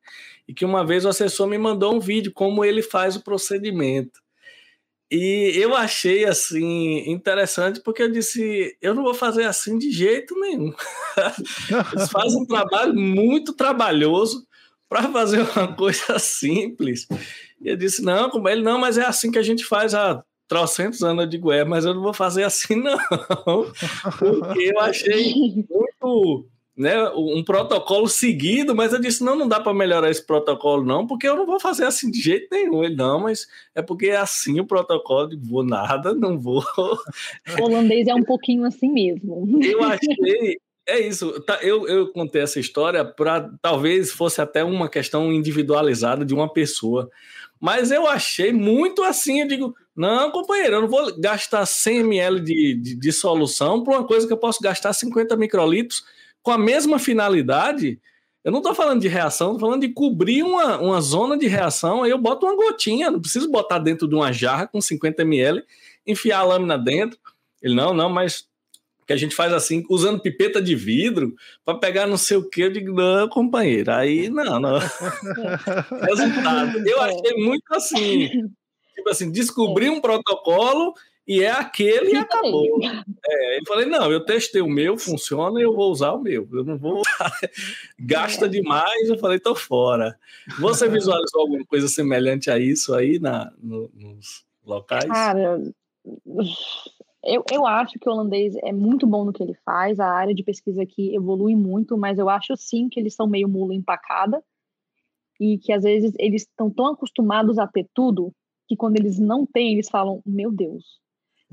e que uma vez o assessor me mandou um vídeo como ele faz o procedimento. E eu achei assim interessante porque eu disse, eu não vou fazer assim de jeito nenhum. *laughs* Eles fazem um trabalho muito trabalhoso para fazer uma coisa *laughs* simples. E eu disse, não, como ele não, mas é assim que a gente faz há trocentos anos. Eu digo, é, mas eu não vou fazer assim *laughs* não. Porque eu achei muito né, um protocolo seguido, mas eu disse: não, não dá para melhorar esse protocolo, não, porque eu não vou fazer assim de jeito nenhum. Ele, não, mas é porque é assim o protocolo, de vou nada, não vou. O holandês é um pouquinho assim mesmo. Eu achei. É isso, tá, eu, eu contei essa história para talvez fosse até uma questão individualizada de uma pessoa, mas eu achei muito assim. Eu digo, Não, companheiro, eu não vou gastar 100 ml de, de, de solução para uma coisa que eu posso gastar 50 microlitros com a mesma finalidade. Eu não estou falando de reação, estou falando de cobrir uma, uma zona de reação. Aí eu boto uma gotinha, não preciso botar dentro de uma jarra com 50 ml, enfiar a lâmina dentro. Ele, não, não, mas que a gente faz assim, usando pipeta de vidro para pegar não sei o que. Eu digo, não, companheiro, aí não, não. *laughs* Resultado. Eu achei muito assim, tipo assim, descobri um protocolo e é aquele e acabou. É, eu falei, não, eu testei o meu, funciona, eu vou usar o meu. Eu não vou. *laughs* Gasta demais, eu falei, tô fora. Você visualizou alguma coisa semelhante a isso aí na, no, nos locais? Cara, eu, eu acho que o holandês é muito bom no que ele faz, a área de pesquisa aqui evolui muito, mas eu acho sim que eles são meio mula empacada e que às vezes eles estão tão acostumados a ter tudo que quando eles não têm, eles falam: Meu Deus,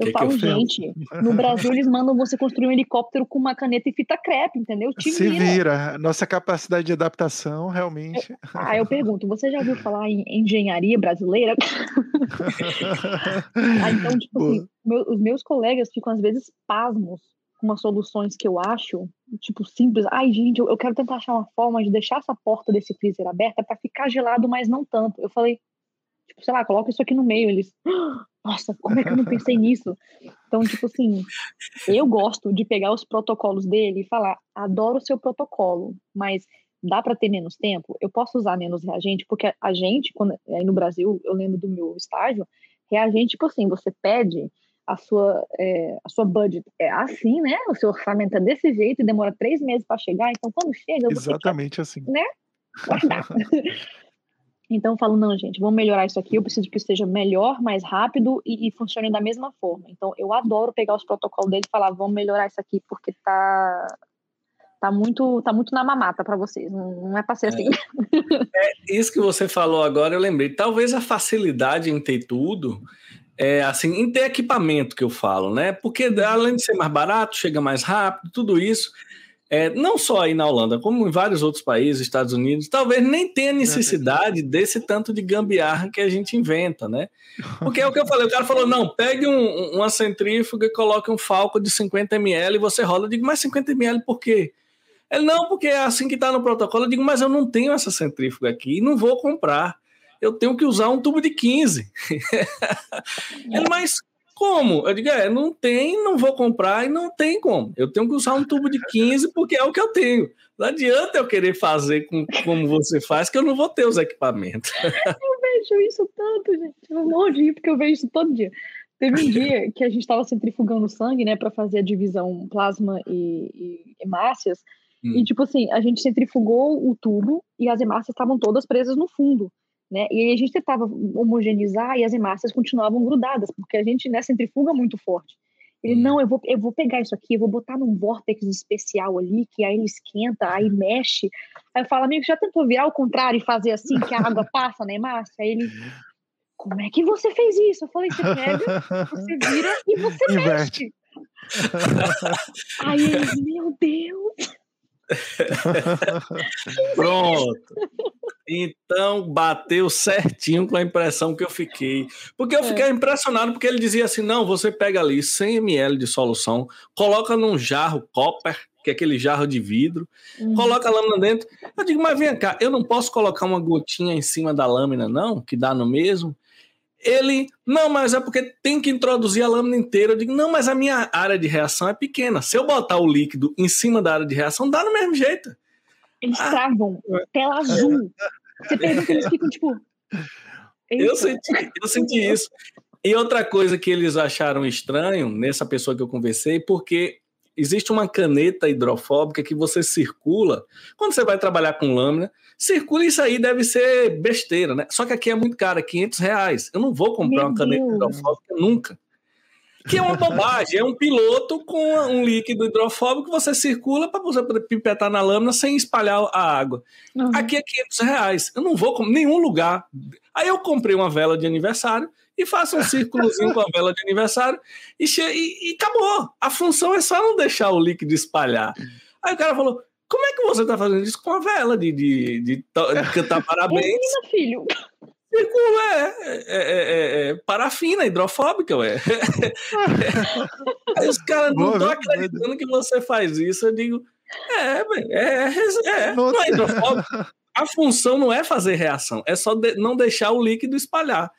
eu que falo, que eu gente, no Brasil eles mandam você construir um helicóptero com uma caneta e fita crepe, entendeu? Te Se vira. vira. Nossa capacidade de adaptação, realmente. Ah, eu pergunto, você já ouviu falar em engenharia brasileira? *laughs* ah, então, tipo assim, meu, os meus colegas ficam às vezes pasmos com umas soluções que eu acho, tipo, simples. Ai, gente, eu, eu quero tentar achar uma forma de deixar essa porta desse freezer aberta para ficar gelado, mas não tanto. Eu falei, tipo, sei lá, coloca isso aqui no meio. Eles, nossa, como é que eu não pensei nisso? Então, tipo assim, eu gosto de pegar os protocolos dele e falar, adoro o seu protocolo, mas dá para ter menos tempo? Eu posso usar menos reagente? Porque a gente, quando, aí no Brasil, eu lembro do meu estágio, reagente, tipo assim, você pede a sua, é, a sua budget é assim, né? O seu orçamento é desse jeito e demora três meses para chegar, então quando chega... Exatamente quer, assim. Né? *laughs* Então eu falo, não, gente, vamos melhorar isso aqui, eu preciso que esteja melhor, mais rápido e, e, funcione da mesma forma. Então eu adoro pegar os protocolos dele e falar, vamos melhorar isso aqui, porque tá tá muito tá muito na mamata para vocês, não, é para ser assim. É, *laughs* é, isso que você falou agora, eu lembrei. Talvez a facilidade em ter tudo é, assim, em ter equipamento que eu falo, né? Porque além de ser mais barato, chega mais rápido, tudo isso é, não só aí na Holanda, como em vários outros países, Estados Unidos, talvez nem tenha necessidade desse tanto de gambiarra que a gente inventa, né? Porque é o que eu falei, o cara falou, não, pegue um, uma centrífuga e coloque um falco de 50 ml e você roda. Eu digo, mas 50 ml por quê? Ele, não, porque é assim que está no protocolo. Eu digo, mas eu não tenho essa centrífuga aqui e não vou comprar. Eu tenho que usar um tubo de 15. *laughs* Ele, mas como? Eu digo, é, não tem, não vou comprar e não tem como. Eu tenho que usar um tubo de 15 porque é o que eu tenho. Não adianta eu querer fazer com, como você faz, que eu não vou ter os equipamentos. *laughs* Eu vejo isso tanto, gente. Eu morro de porque eu vejo isso todo dia. Teve um *laughs* dia que a gente estava centrifugando sangue, né, para fazer a divisão plasma e, e hemácias. Hum. E, tipo assim, a gente centrifugou o tubo e as hemácias estavam todas presas no fundo. Né? E aí a gente tentava homogeneizar e as hemácias continuavam grudadas, porque a gente né, centrifuga muito forte. Ele, uhum. não, eu vou, eu vou pegar isso aqui, eu vou botar num vórtex especial ali, que aí ele esquenta, aí mexe. Aí eu falo, amigo, já tentou virar ao contrário e fazer assim, que a água *laughs* passa na hemácia? Aí ele, como é que você fez isso? Eu falei, você pega, você vira e você *laughs* Inverte. mexe. aí ele, meu Deus. *laughs* Pronto. Então bateu certinho com a impressão que eu fiquei. Porque eu é. fiquei impressionado, porque ele dizia assim: não, você pega ali 100 ml de solução, coloca num jarro copper, que é aquele jarro de vidro, uhum. coloca a lâmina dentro. Eu digo, mas vem cá, eu não posso colocar uma gotinha em cima da lâmina, não, que dá no mesmo. Ele, não, mas é porque tem que introduzir a lâmina inteira. Eu digo, não, mas a minha área de reação é pequena. Se eu botar o líquido em cima da área de reação, dá no mesmo jeito. Eles ah, travam, tela azul. Você pergunta, eles ficam tipo. *laughs* Eu senti, eu senti isso. E outra coisa que eles acharam estranho nessa pessoa que eu conversei, porque existe uma caneta hidrofóbica que você circula. Quando você vai trabalhar com lâmina, circula isso aí, deve ser besteira, né? Só que aqui é muito caro, é 500 reais. Eu não vou comprar Meu uma caneta Deus. hidrofóbica nunca. Que é uma bobagem, é um piloto com um líquido hidrofóbico que você circula para você poder pipetar na lâmina sem espalhar a água. Uhum. Aqui é 500 reais. Eu não vou nenhum lugar. Aí eu comprei uma vela de aniversário e faço um círculozinho com a vela de aniversário e, e, e, acabou. A função é só não deixar o líquido espalhar. Aí o cara falou: como é que você está fazendo isso com a vela de, de, de, de cantar *laughs* parabéns? Ensina, filho. Fico, é, é, é, é, parafina, hidrofóbica, ué. Aí os caras não estão acreditando que você faz isso. Eu digo, é, é, é, não é hidrofóbico. A função não é fazer reação, é só de, não deixar o líquido espalhar.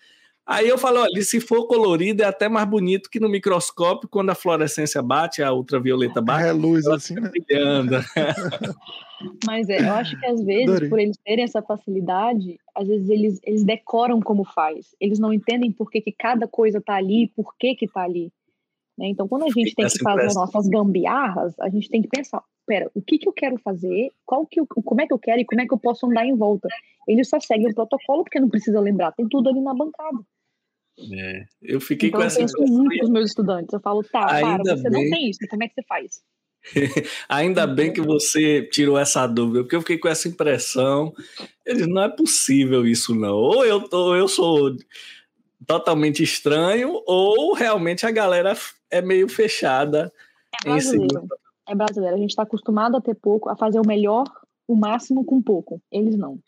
Aí eu falo, olha, se for colorido é até mais bonito que no microscópio, quando a fluorescência bate, a ultravioleta bate. É luz assim, né? brilhando. *laughs* Mas é, eu acho que às vezes, Adorei. por eles terem essa facilidade, às vezes eles, eles decoram como faz. Eles não entendem por que, que cada coisa tá ali, por que que tá ali. Né? Então, quando a gente tem que fazer as nossas gambiarras, a gente tem que pensar, pera, o que que eu quero fazer, qual que eu, como é que eu quero e como é que eu posso andar em volta. Eles só seguem o protocolo porque não precisa lembrar, tem tudo ali na bancada. É, eu fiquei então, com essa eu penso muito com os meus estudantes. Eu falo, tá, Ainda para, você bem... não tem isso, como é que você faz? *laughs* Ainda bem que você tirou essa dúvida, porque eu fiquei com essa impressão. Eles, não é possível isso, não. Ou eu, ou eu sou totalmente estranho, ou realmente a galera é meio fechada é seguida. É brasileiro. A gente está acostumado a ter pouco, a fazer o melhor, o máximo com pouco. Eles não.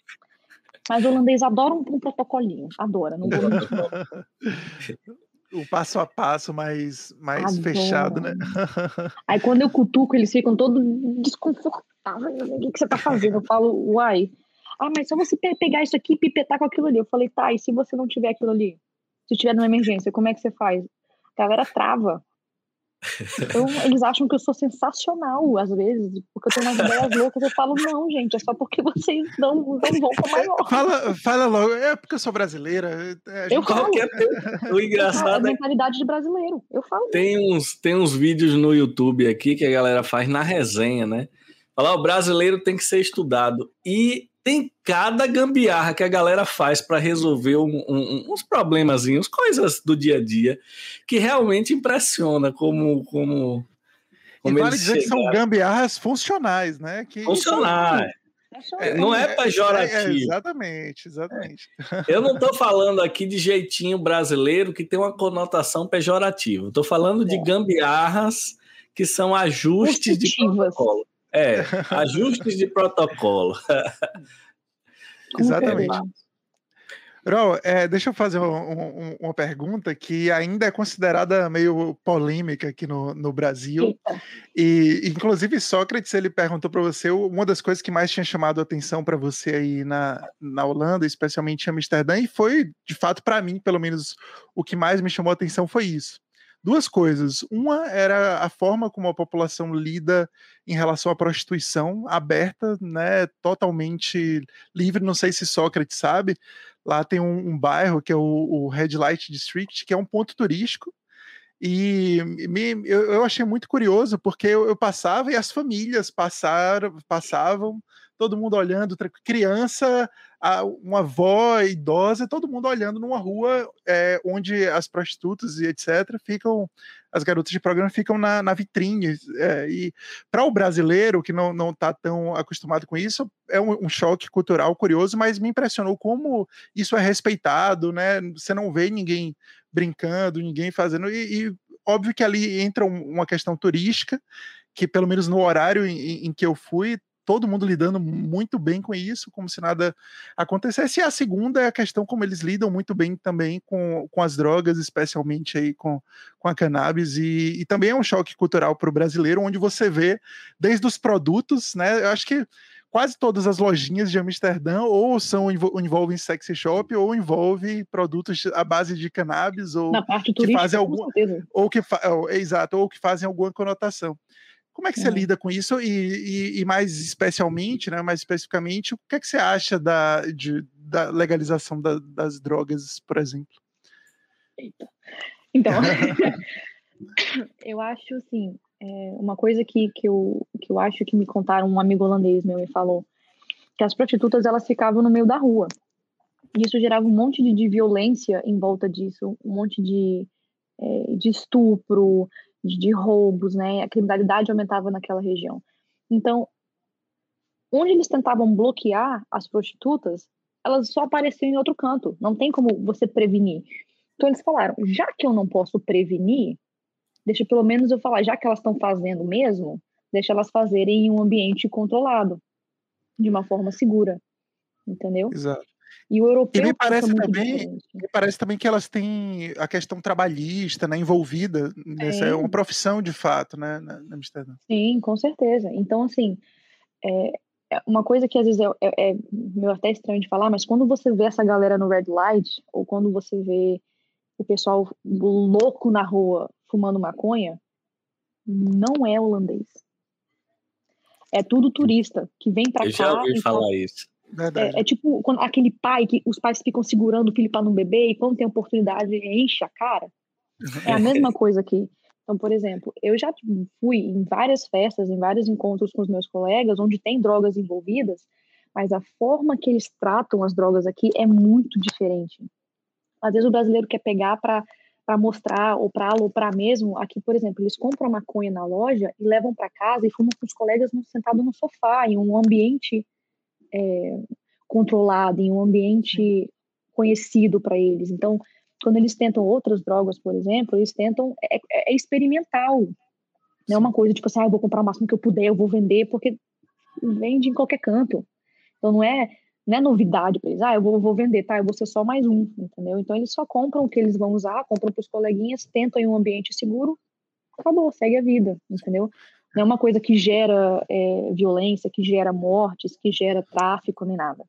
Mas o holandês adora um, um protocolinho, adora, não vou *laughs* o passo a passo mais, mais fechado, né? *laughs* Aí quando eu cutuco, eles ficam todos desconfortáveis. O que, que você tá fazendo? Eu falo, uai. Ah, mas só você pegar isso aqui e pipetar com aquilo ali. Eu falei, tá, e se você não tiver aquilo ali? Se tiver numa emergência, como é que você faz? A galera trava. Então, eles acham que eu sou sensacional, às vezes, porque eu tenho umas ideias *laughs* loucas. Eu falo, não, gente, é só porque vocês não, não vão para maior. Fala, fala logo, é porque eu sou brasileira. Eu falo. O engraçado é a mentalidade de brasileiro. Eu falo. Tem uns, tem uns vídeos no YouTube aqui que a galera faz na resenha, né? Falar, o brasileiro tem que ser estudado. E tem cada gambiarra que a galera faz para resolver um, um, uns problemazinhos, coisas do dia a dia, que realmente impressiona como. como, como e vale dizer chegaram. que são gambiarras funcionais, né? Que funcionais. É, não é pejorativo. É, é, exatamente, exatamente. Eu não estou falando aqui de jeitinho brasileiro que tem uma conotação pejorativa. Estou falando de gambiarras que são ajustes de protocolo. É, *laughs* ajustes de protocolo. *laughs* Exatamente. Rol, é, deixa eu fazer um, um, uma pergunta que ainda é considerada meio polêmica aqui no, no Brasil. Eita. E, inclusive, Sócrates ele perguntou para você uma das coisas que mais tinha chamado a atenção para você aí na, na Holanda, especialmente em Amsterdã, e foi, de fato, para mim, pelo menos, o que mais me chamou a atenção foi isso duas coisas. Uma era a forma como a população lida em relação à prostituição aberta, né, totalmente livre. Não sei se Sócrates sabe. Lá tem um, um bairro que é o, o Red Light District, que é um ponto turístico. E me, eu, eu, achei muito curioso, porque eu, eu passava e as famílias passaram, passavam todo mundo olhando, criança, uma avó idosa, todo mundo olhando numa rua é, onde as prostitutas e etc. ficam, as garotas de programa ficam na, na vitrine. É, e para o brasileiro que não está tão acostumado com isso, é um, um, choque cultural curioso, mas me impressionou como isso é respeitado, né? Você não vê ninguém brincando, ninguém fazendo, e, e óbvio que ali entra uma questão turística, que pelo menos no horário em, em que eu fui, todo mundo lidando muito bem com isso, como se nada acontecesse. E a segunda é a questão como eles lidam muito bem também com, com as drogas, especialmente aí com, com a cannabis, e, e também é um choque cultural para o brasileiro, onde você vê desde os produtos, né? Eu acho que quase todas as lojinhas de Amsterdã ou são envolvem sexy shop ou envolve produtos à base de cannabis ou que fazem algum ou que fa, exato ou que fazem alguma conotação. Como é que você é. lida com isso? E, e, e, mais especialmente, né, mais especificamente, o que é que você acha da, de, da legalização da, das drogas, por exemplo? Eita. Então, *laughs* *laughs* eu acho assim, é, uma coisa que, que, eu, que eu acho que me contaram, um amigo holandês meu me falou, que as prostitutas elas ficavam no meio da rua. E isso gerava um monte de, de violência em volta disso, um monte de, é, de estupro, de roubos, né? A criminalidade aumentava naquela região. Então, onde eles tentavam bloquear as prostitutas, elas só apareciam em outro canto. Não tem como você prevenir. Então eles falaram: já que eu não posso prevenir, deixa pelo menos eu falar, já que elas estão fazendo mesmo, deixa elas fazerem em um ambiente controlado, de uma forma segura. Entendeu? Exato. E o europeu. E me parece também, me parece também que elas têm a questão trabalhista, né, envolvida nessa, é, é uma profissão de fato, né, na, na Amsterdã. Sim, com certeza. Então, assim, é, é uma coisa que às vezes é, é, é meio até estranho de falar, mas quando você vê essa galera no red light, ou quando você vê o pessoal louco na rua fumando maconha, não é holandês. É tudo turista que vem para cá. Eu já ouvi falar fala... isso. É, é, tipo quando, aquele pai que os pais ficam segurando o filho para não beber e quando tem oportunidade enche a cara. É a mesma *laughs* coisa aqui. Então, por exemplo, eu já fui em várias festas, em vários encontros com os meus colegas, onde tem drogas envolvidas, mas a forma que eles tratam as drogas aqui é muito diferente. Às vezes o brasileiro quer pegar para para mostrar ou para aloprar mesmo. Aqui, por exemplo, eles compram maconha na loja e levam para casa e fumam com os colegas sentados no sofá, em um ambiente é, controlado, em um ambiente conhecido para eles. Então, quando eles tentam outras drogas, por exemplo, eles tentam é, é, é experimental. Não é uma coisa tipo assim, ah, eu vou comprar o máximo que eu puder, eu vou vender, porque vende em qualquer canto. Então não é não é novidade para eles. Ah, eu vou, vou vender, tá? Eu vou ser só mais um, entendeu? Então eles só compram o que eles vão usar, compram para os coleguinhas, tentam em um ambiente seguro, acabou, segue a vida, entendeu? Não é uma coisa que gera é, violência, que gera mortes, que gera tráfico, nem nada.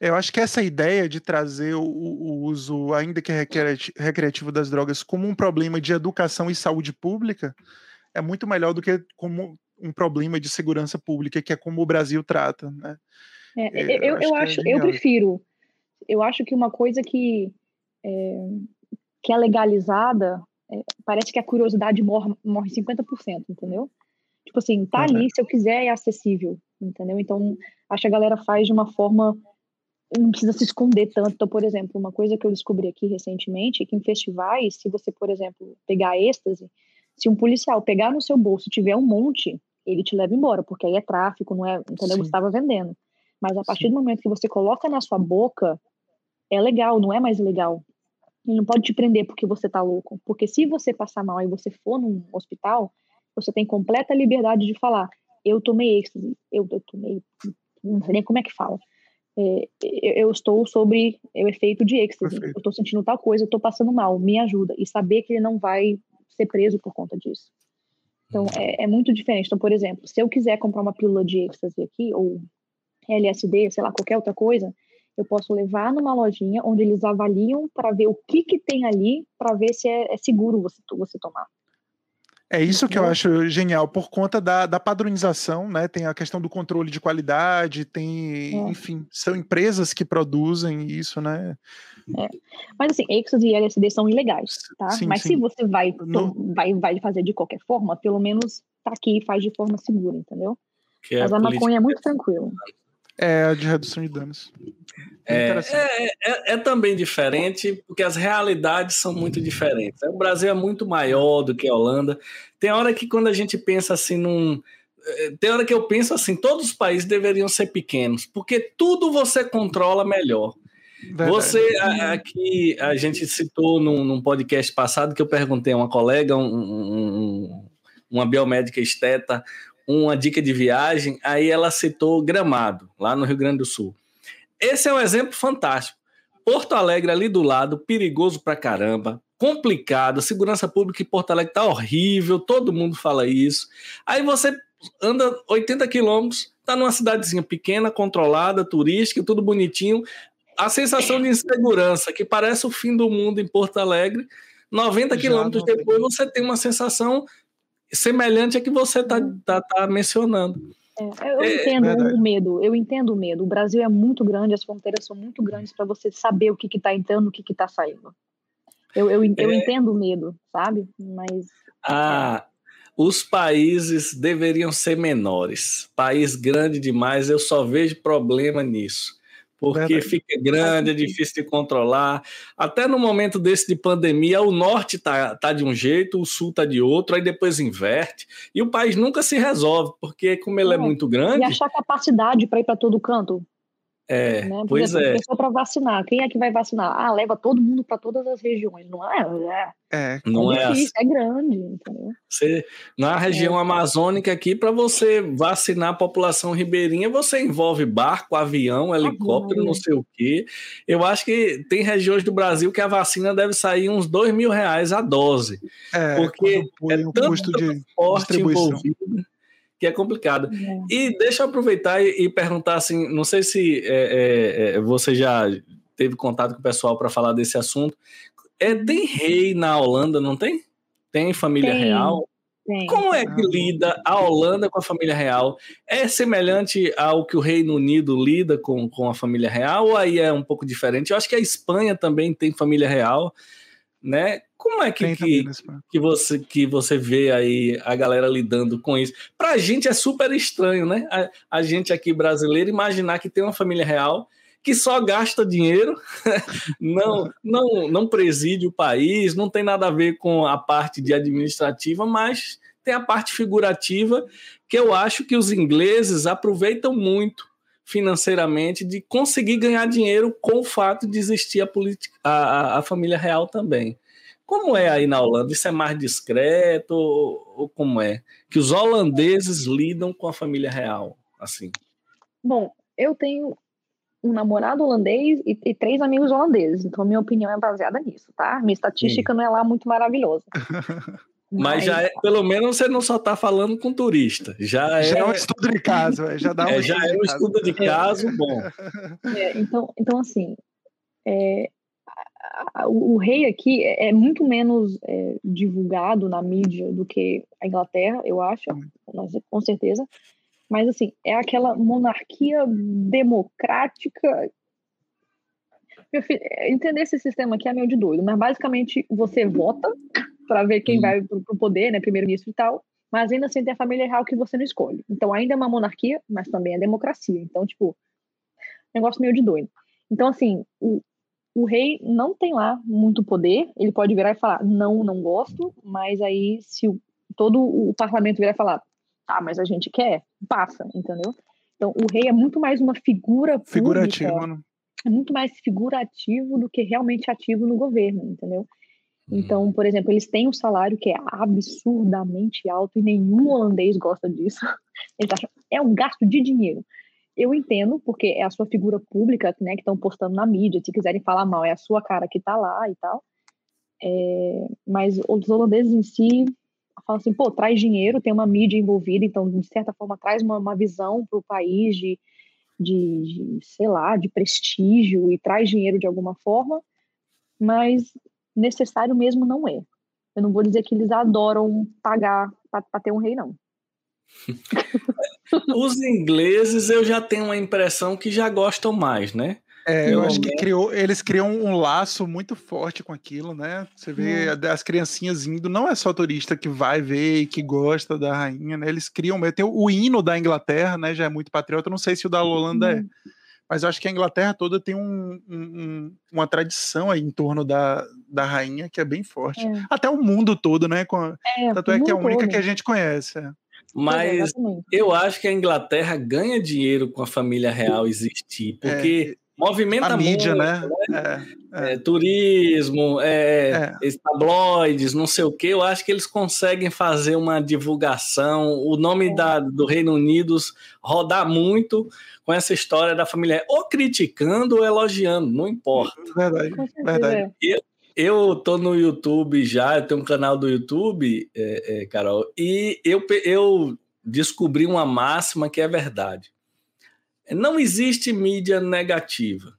Eu acho que essa ideia de trazer o, o uso, ainda que recreativo das drogas, como um problema de educação e saúde pública, é muito melhor do que como um problema de segurança pública, que é como o Brasil trata, né? É, é eu, eu, eu acho, é eu prefiro. Eu acho que uma coisa que é, que é legalizada, é, parece que a curiosidade morre, morre 50%, entendeu? Tipo assim, tá uhum. ali, se eu quiser, é acessível, entendeu? Então, acho que a galera faz de uma forma não precisa se esconder tanto. Então, por exemplo, uma coisa que eu descobri aqui recentemente é que em festivais, se você, por exemplo, pegar êxtase, se um policial pegar no seu bolso e tiver um monte, ele te leva embora, porque aí é tráfico, não é, entendeu? Sim. Você estava vendendo. Mas a partir Sim. do momento que você coloca na sua boca, é legal, não é mais legal. Ele não pode te prender porque você tá louco. Porque se você passar mal e você for num hospital, você tem completa liberdade de falar: eu tomei êxtase, eu, eu tomei, não sei nem como é que fala é, eu estou sobre o efeito de êxtase, Perfeito. eu estou sentindo tal coisa, eu estou passando mal, me ajuda. E saber que ele não vai ser preso por conta disso. Então, uhum. é, é, muito diferente. Então, por exemplo, se eu quiser comprar uma pílula de êxtase aqui, ou LSD, sei lá, qualquer outra coisa, eu posso levar numa lojinha onde eles avaliam para ver o que, que tem ali, para ver se é, é seguro você, você tomar. É isso que eu acho genial, por conta da, da padronização, né? Tem a questão do controle de qualidade, tem, é. enfim, são empresas que produzem isso, né? É. Mas assim, ecstasy e LSD são ilegais, tá? Sim, Mas sim. se você vai, no... vai, vai fazer de qualquer forma, pelo menos tá aqui e faz de forma segura, entendeu? Que Mas é a, a maconha é muito tranquilo. É, de redução de danos. É, é, é, é, também diferente, porque as realidades são muito diferentes. O Brasil é muito maior do que a Holanda. Tem hora que quando a gente pensa assim num. É, tem hora que eu penso assim, todos os países deveriam ser pequenos, porque tudo você controla melhor. Verdade. Você, aqui, a gente citou num, num, podcast passado que eu perguntei a uma colega, um, um, uma biomédica esteta, uma dica de viagem, aí ela citou Gramado, lá no Rio Grande do Sul. Esse é um exemplo fantástico. Porto Alegre ali do lado, perigoso pra caramba, complicado, segurança pública em Porto Alegre tá horrível, todo mundo fala isso. Aí você anda 80 quilômetros, tá numa cidadezinha pequena, controlada, turística, tudo bonitinho. A sensação de insegurança, que parece o fim do mundo em Porto Alegre, 90 quilômetros depois você tem uma sensação semelhante a que você está tá, tá mencionando. É, eu é, entendo o medo, eu entendo o medo. O Brasil é muito grande, as fronteiras são muito grandes para você saber o que está entrando, o que está saindo. Eu, eu, eu é, entendo o medo, sabe? Mas. Ah, os países deveriam ser menores. País grande demais, eu só vejo problema nisso porque fica grande, é difícil de controlar. Até no momento desse de pandemia, o norte tá, tá de um jeito, o sul tá de outro, aí depois inverte, e o país nunca se resolve, porque como ele é, é muito grande. E achar capacidade para ir para todo canto. É, né? pois exemplo, é. Pessoa para vacinar, quem é que vai vacinar? Ah, leva todo mundo para todas as regiões, não é? É, é não é, difícil, assim. é grande. Entendeu? Você, na região é. amazônica aqui, para você vacinar a população ribeirinha, você envolve barco, avião, helicóptero, ah, não sei o quê. Eu acho que tem regiões do Brasil que a vacina deve sair uns dois mil reais a dose, é, porque é tanto custo de transporte envolvido que é complicado. É. E deixa eu aproveitar e, e perguntar assim, não sei se é, é, é você já teve contato com o pessoal para falar desse assunto. É, tem rei na Holanda, não tem? Tem família tem, real? Tem. Como é que lida a Holanda com a família real? É semelhante ao que o Reino Unido lida com, com a família real ou aí é um pouco diferente? Eu acho que a Espanha também tem família real, né? Como é que, que, que, você, que você vê aí a galera lidando com isso? Para a gente é super estranho, né? A, a, gente aqui brasileiro imaginar que tem uma família real que só gasta dinheiro, *laughs* não, não, não preside o país, não tem nada a ver com a parte de administrativa, mas tem a parte figurativa que eu acho que os ingleses aproveitam muito financeiramente de conseguir ganhar dinheiro com o fato de existir a, a, a família real também. Como é aí na Holanda? Isso é mais discreto ou, ou como é? Que os holandeses lidam com a família real, assim? Bom, eu tenho um namorado holandês e, e, três amigos holandeses. Então, minha opinião é baseada nisso, tá? Minha estatística Sim. não é lá muito maravilhosa. *laughs* Mas, Mas, já é, pelo menos você não só está falando com turista. Já é, já é um estudo de caso, é, já dá um é, já é um estudo de caso bom. É, então, então, assim, é, o, o, rei aqui é, é muito menos é, divulgado na mídia do que a Inglaterra, eu acho, com certeza. Mas, assim, é aquela monarquia democrática. Meu filho, é, entender esse sistema aqui é meio de doido, mas basicamente você vota para ver quem hum. vai para o poder, né, primeiro-ministro e tal, mas ainda assim tem a família real que você não escolhe. Então ainda é uma monarquia, mas também é democracia. Então, tipo, negócio meio de doido. Então, assim, o, o rei não tem lá muito poder, ele pode virar e falar, não, não gosto, mas aí se o, todo o parlamento virar e falar, ah, mas a gente quer, passa, entendeu? Então o rei é muito mais uma figura figurativa, pública, né? é muito mais figurativo do que realmente ativo no governo, entendeu? Então, por exemplo, eles têm um salário que é absurdamente alto e nenhum holandês gosta disso. *laughs* Eles acham é um gasto de dinheiro eu entendo, porque é a sua figura pública, né, que estão postando na mídia, se quiserem falar mal, é a sua cara que tá lá e tal. É, mas os holandeses em si falam assim, pô, traz dinheiro, tem uma mídia envolvida, então, de certa forma, traz uma, uma visão para o país de, de, de, sei lá, de prestígio e traz dinheiro de alguma forma, mas necessário mesmo não é. Eu não vou dizer que eles adoram pagar para ter um rei, não. *laughs* Os ingleses eu já tenho uma impressão que já gostam mais, né? É, eu acho que criou, eles criam um laço muito forte com aquilo, né? Você vê hum. as criancinhas indo, não é só turista que vai ver e que gosta da rainha, né? Eles criam, tem o hino da Inglaterra, né? Já é muito patriota, não sei se o da Holanda é, hum. é, mas eu acho que a Inglaterra toda tem um, um, uma tradição aí em torno da, da rainha que é bem forte. É. Até o mundo todo, né? Com, é, tanto é que é a única todo. que a gente conhece. É. Mas eu acho que a Inglaterra ganha dinheiro com a família real existir, é, porque é, movimenta a mídia, muito, né? né? É, é. turismo, é, é. tabloides, não sei o que. Eu acho que eles conseguem fazer uma divulgação. O nome da, do Reino Unido rodar muito com essa história da família, ou criticando ou elogiando, não importa. Verdade, verdade. Eu, eu tô no YouTube já, eu tenho um canal do YouTube, é, é, Carol, e eu, eu descobri uma máxima que é verdade. Não existe mídia negativa.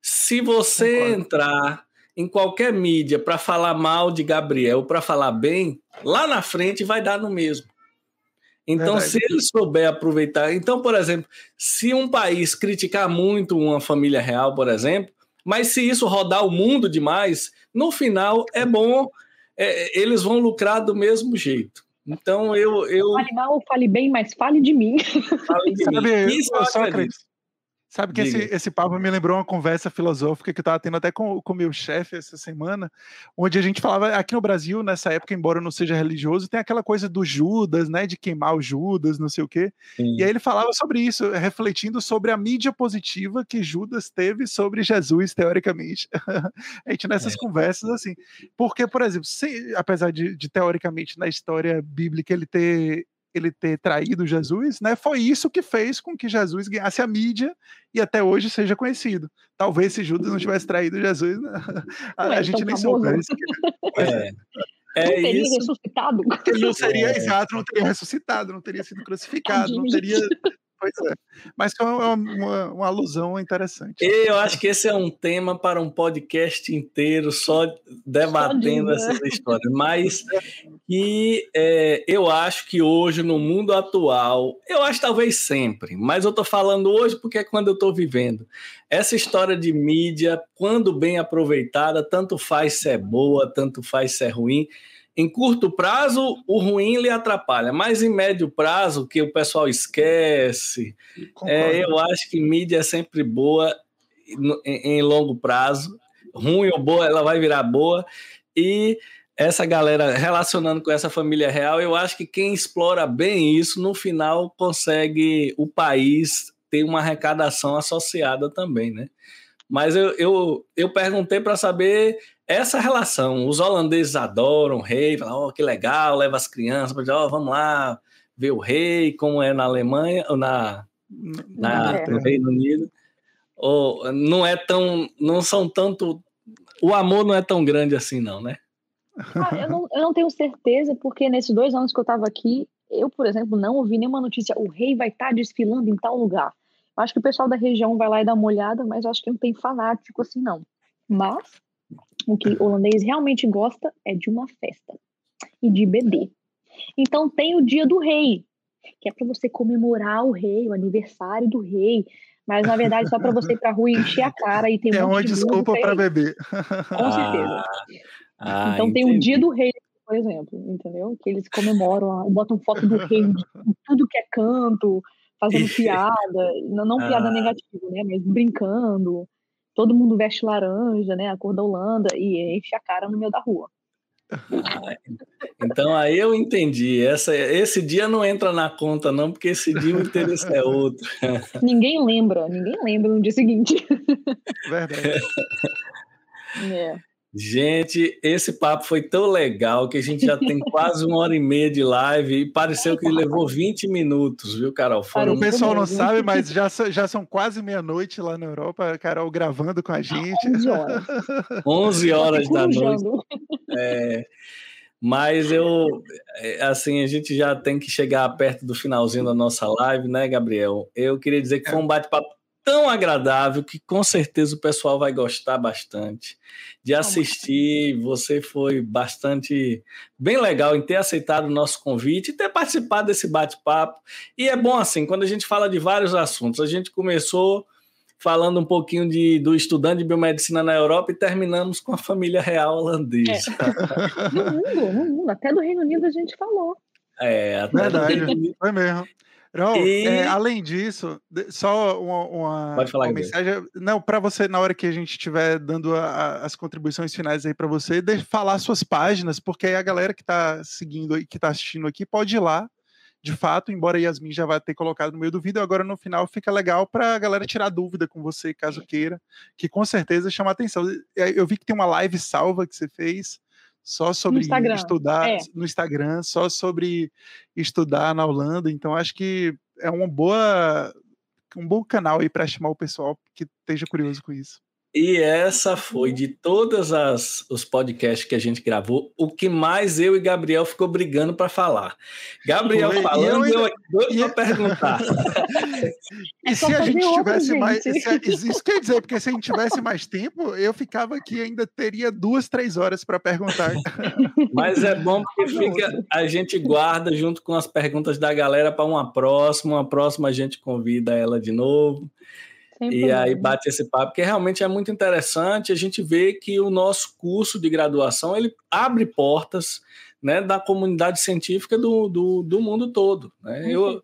Se você Concordo. entrar em qualquer mídia para falar mal de Gabriel, para falar bem, lá na frente vai dar no mesmo. Então, Verdade. se ele souber aproveitar. Então, por exemplo, se um país criticar muito uma família real, por exemplo, mas se isso rodar o mundo demais, no final é bom, é, eles vão lucrar do mesmo jeito. Então eu. eu... Fale mal ou fale bem, mas fale de mim. Fale de Sabe, mim. Isso acredito. Sabe que esse, esse papo me lembrou uma conversa filosófica que eu estava tendo até com o meu chefe essa semana, onde a gente falava, aqui no Brasil, nessa época, embora eu não seja religioso, tem aquela coisa do Judas, né, de queimar o Judas, não sei o quê. Sim. E aí ele falava sobre isso, refletindo sobre a mídia positiva que Judas teve sobre Jesus, teoricamente. *laughs* a gente nessas é. conversas, assim. Porque, por exemplo, se, apesar de, de, teoricamente, na história bíblica, ele ter ele ter traído Jesus, né? Foi isso que fez com que Jesus ganhasse a mídia e até hoje seja conhecido. Talvez se Judas não tivesse traído Jesus, né? *laughs* a, a gente nem soubesse. *laughs* É. *laughs* É não teria isso. ressuscitado. Ele não seria é. exato, não teria ressuscitado, não teria sido crucificado, não teria Pois é. Mas é uma, uma, uma, alusão interessante. Eu acho que esse é um tema para um podcast inteiro, só debatendo essas histórias. Mas que é, eu acho que hoje, no mundo atual, eu acho talvez sempre, mas eu estou falando hoje porque é quando eu estou vivendo. Essa história de mídia, quando bem aproveitada, tanto faz se é boa, tanto faz se é ruim em curto prazo, o ruim lhe atrapalha, mas em médio prazo, que o pessoal esquece, é, eu acho que mídia é sempre boa em, em longo prazo. Ruim ou boa, ela vai virar boa. E essa galera relacionando com essa família real, eu acho que quem explora bem isso, no final consegue o país ter uma arrecadação associada também, né? Mas eu, eu, eu perguntei para saber essa relação. Os holandeses adoram o rei, falam, oh, que legal, leva as crianças, oh, vamos lá ver o rei, como é na Alemanha, ou na, na, no Reino Unido. Ou, não é tão, não são tanto, o amor não é tão grande assim não, né? Ah, eu, não, eu não tenho certeza, porque nesses dois anos que eu estava aqui, eu, por exemplo, não ouvi nenhuma notícia, o rei vai estar tá desfilando em tal lugar. Acho que o pessoal da região vai lá e dá uma olhada, mas acho que não tem fanático assim, não. Mas o que o holandês realmente gosta é de uma festa e de beber. Então tem o dia do rei, que é para você comemorar o rei, o aniversário do rei. Mas na verdade só para você ir pra rua e encher a cara e tem É uma desculpa para beber. Com certeza. Ah, então tem o dia do rei, por exemplo, entendeu? Que eles comemoram, botam foto do rei de tudo que é canto, fazendo piada, não, não piada ah. negativa, né? Mas brincando todo mundo veste laranja, né? A cor da Holanda, e enche a cara no meio da rua. Ah, *laughs* então aí eu entendi. Essa, esse dia não entra na conta, não, porque esse dia o interesse é outro. *laughs* Ninguém lembra, ninguém lembra no dia seguinte. Verdade. *laughs* É. Gente, esse papo foi tão legal que a gente já tem quase uma hora e meia de live e pareceu que levou 20 minutos, viu, Carol? Foram... O pessoal não sabe, mas já, já são quase meia-noite lá na Europa, Carol gravando com a gente. 11 horas. 11 horas da noite. É, mas eu, é, assim, a gente já tem que chegar perto do finalzinho da nossa live, né, Gabriel? Eu queria dizer que foi um bate-papo tão agradável que com certeza o pessoal vai gostar bastante de assistir. Você foi bastante bem legal em ter aceitado o nosso convite e ter participado desse bate-papo. E é bom assim, quando a gente fala de vários assuntos, a gente começou falando um pouquinho de, do estudante de biomedicina na Europa e terminamos com a família real holandesa. É. no mundo, no mundo, até do Reino Unido a gente falou. É, até Verdade, foi mesmo. Não, e... é, além disso, só uma, uma, uma mensagem. Não, para você, na hora que a gente estiver dando a, a, as contribuições finais aí para você, de, falar suas páginas, porque aí a galera que está seguindo e que está assistindo aqui pode ir lá. De fato, embora Yasmin já vai ter colocado no meio do vídeo, agora no final fica legal para a galera tirar dúvida com você, caso queira, que com certeza chama atenção. Eu vi que tem uma live salva que você fez só sobre no estudar é. no Instagram, só sobre estudar na Holanda. Então acho que é uma boa um bom canal aí para chamar o pessoal que esteja curioso com isso. E essa foi de todas as os podcasts que a gente gravou, o que mais eu e Gabriel ficou brigando para falar. Gabriel foi, falando, eu, ainda, eu, para perguntar. *laughs* e é se a gente tivesse gente. mais, se, isso quer dizer porque se a gente tivesse mais tempo, eu ficava aqui ainda teria duas, três horas para perguntar. *laughs* Mas é bom porque fica, a gente guarda junto com as perguntas da galera para uma próxima, uma próxima a gente convida ela de novo. Sem e problema. aí bate esse papo, que realmente é muito interessante. A gente vê que o nosso curso de graduação ele abre portas né, da comunidade científica do, do, do mundo todo. Né? Eu,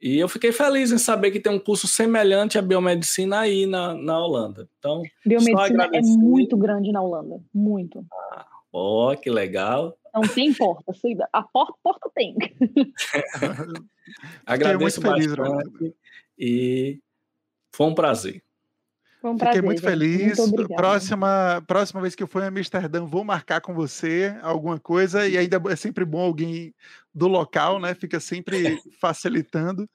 E eu fiquei feliz em saber que tem um curso semelhante à biomedicina aí na, na Holanda. Então, biomedicina é muito grande na Holanda, muito. Ah, ó, que legal. Não tem porta, a porta, porta tem. *laughs* Agradeço muito bastante feliz, e foi um prazer. Foi um prazer, Fiquei muito feliz. Muito próxima, próxima vez que eu for em Amsterdã, vou marcar com você alguma coisa. E ainda é sempre bom alguém do local, né? Fica sempre *laughs* facilitando.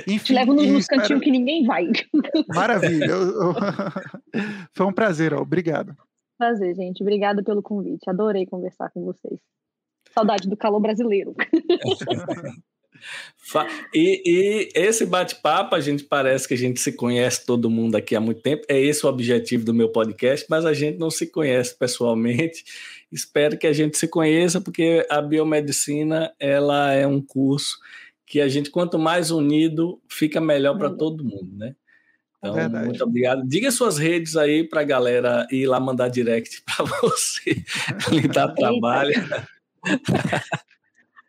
Enfim, Te levo nos espero... cantinhos que ninguém vai. *laughs* Maravilha. Eu, eu... *laughs* Foi um prazer, ó. obrigado. Prazer, gente. Obrigada pelo convite. Adorei conversar com vocês. Saudade do calor brasileiro. E, e, esse bate-papo, a gente parece que a gente se conhece todo mundo aqui há muito tempo. É esse o objetivo do meu podcast, mas a gente não se conhece pessoalmente. *laughs* Espero que a gente se conheça, porque a biomedicina ela é um curso que a gente, quanto mais unido, fica melhor para todo mundo, né? Então, Verdade. muito obrigado. Diga suas redes aí para a galera ir lá mandar direct para *laughs* você, lhe dar trabalho. *laughs*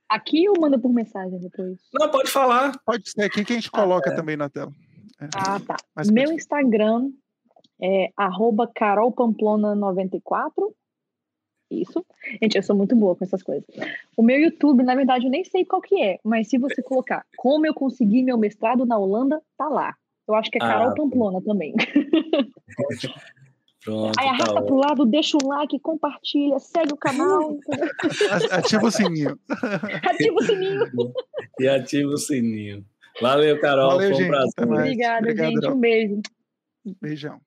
Aqui ou manda por mensagem depois? Não, pode falar. Pode ser aqui que a gente coloca ah, é. também na tela. É. Ah, tá. Mas Meu Instagram é carolpamplona94. Isso. Gente, eu sou muito boa com essas coisas. O meu YouTube, na verdade, eu nem sei qual que é, mas se você colocar como eu consegui meu mestrado na Holanda, tá lá. Eu acho que é Carol ah, Pamplona também. *laughs* Pronto, Aí arrasta tá pro lado, deixa um like, compartilha, segue o canal. ativa o sininho. ativa *laughs* o sininho. E ativa o sininho. Valeu, Carol. Valeu, Foi um gente, prazer. Obrigada, Obrigado, gente. Um beijo. Beijão.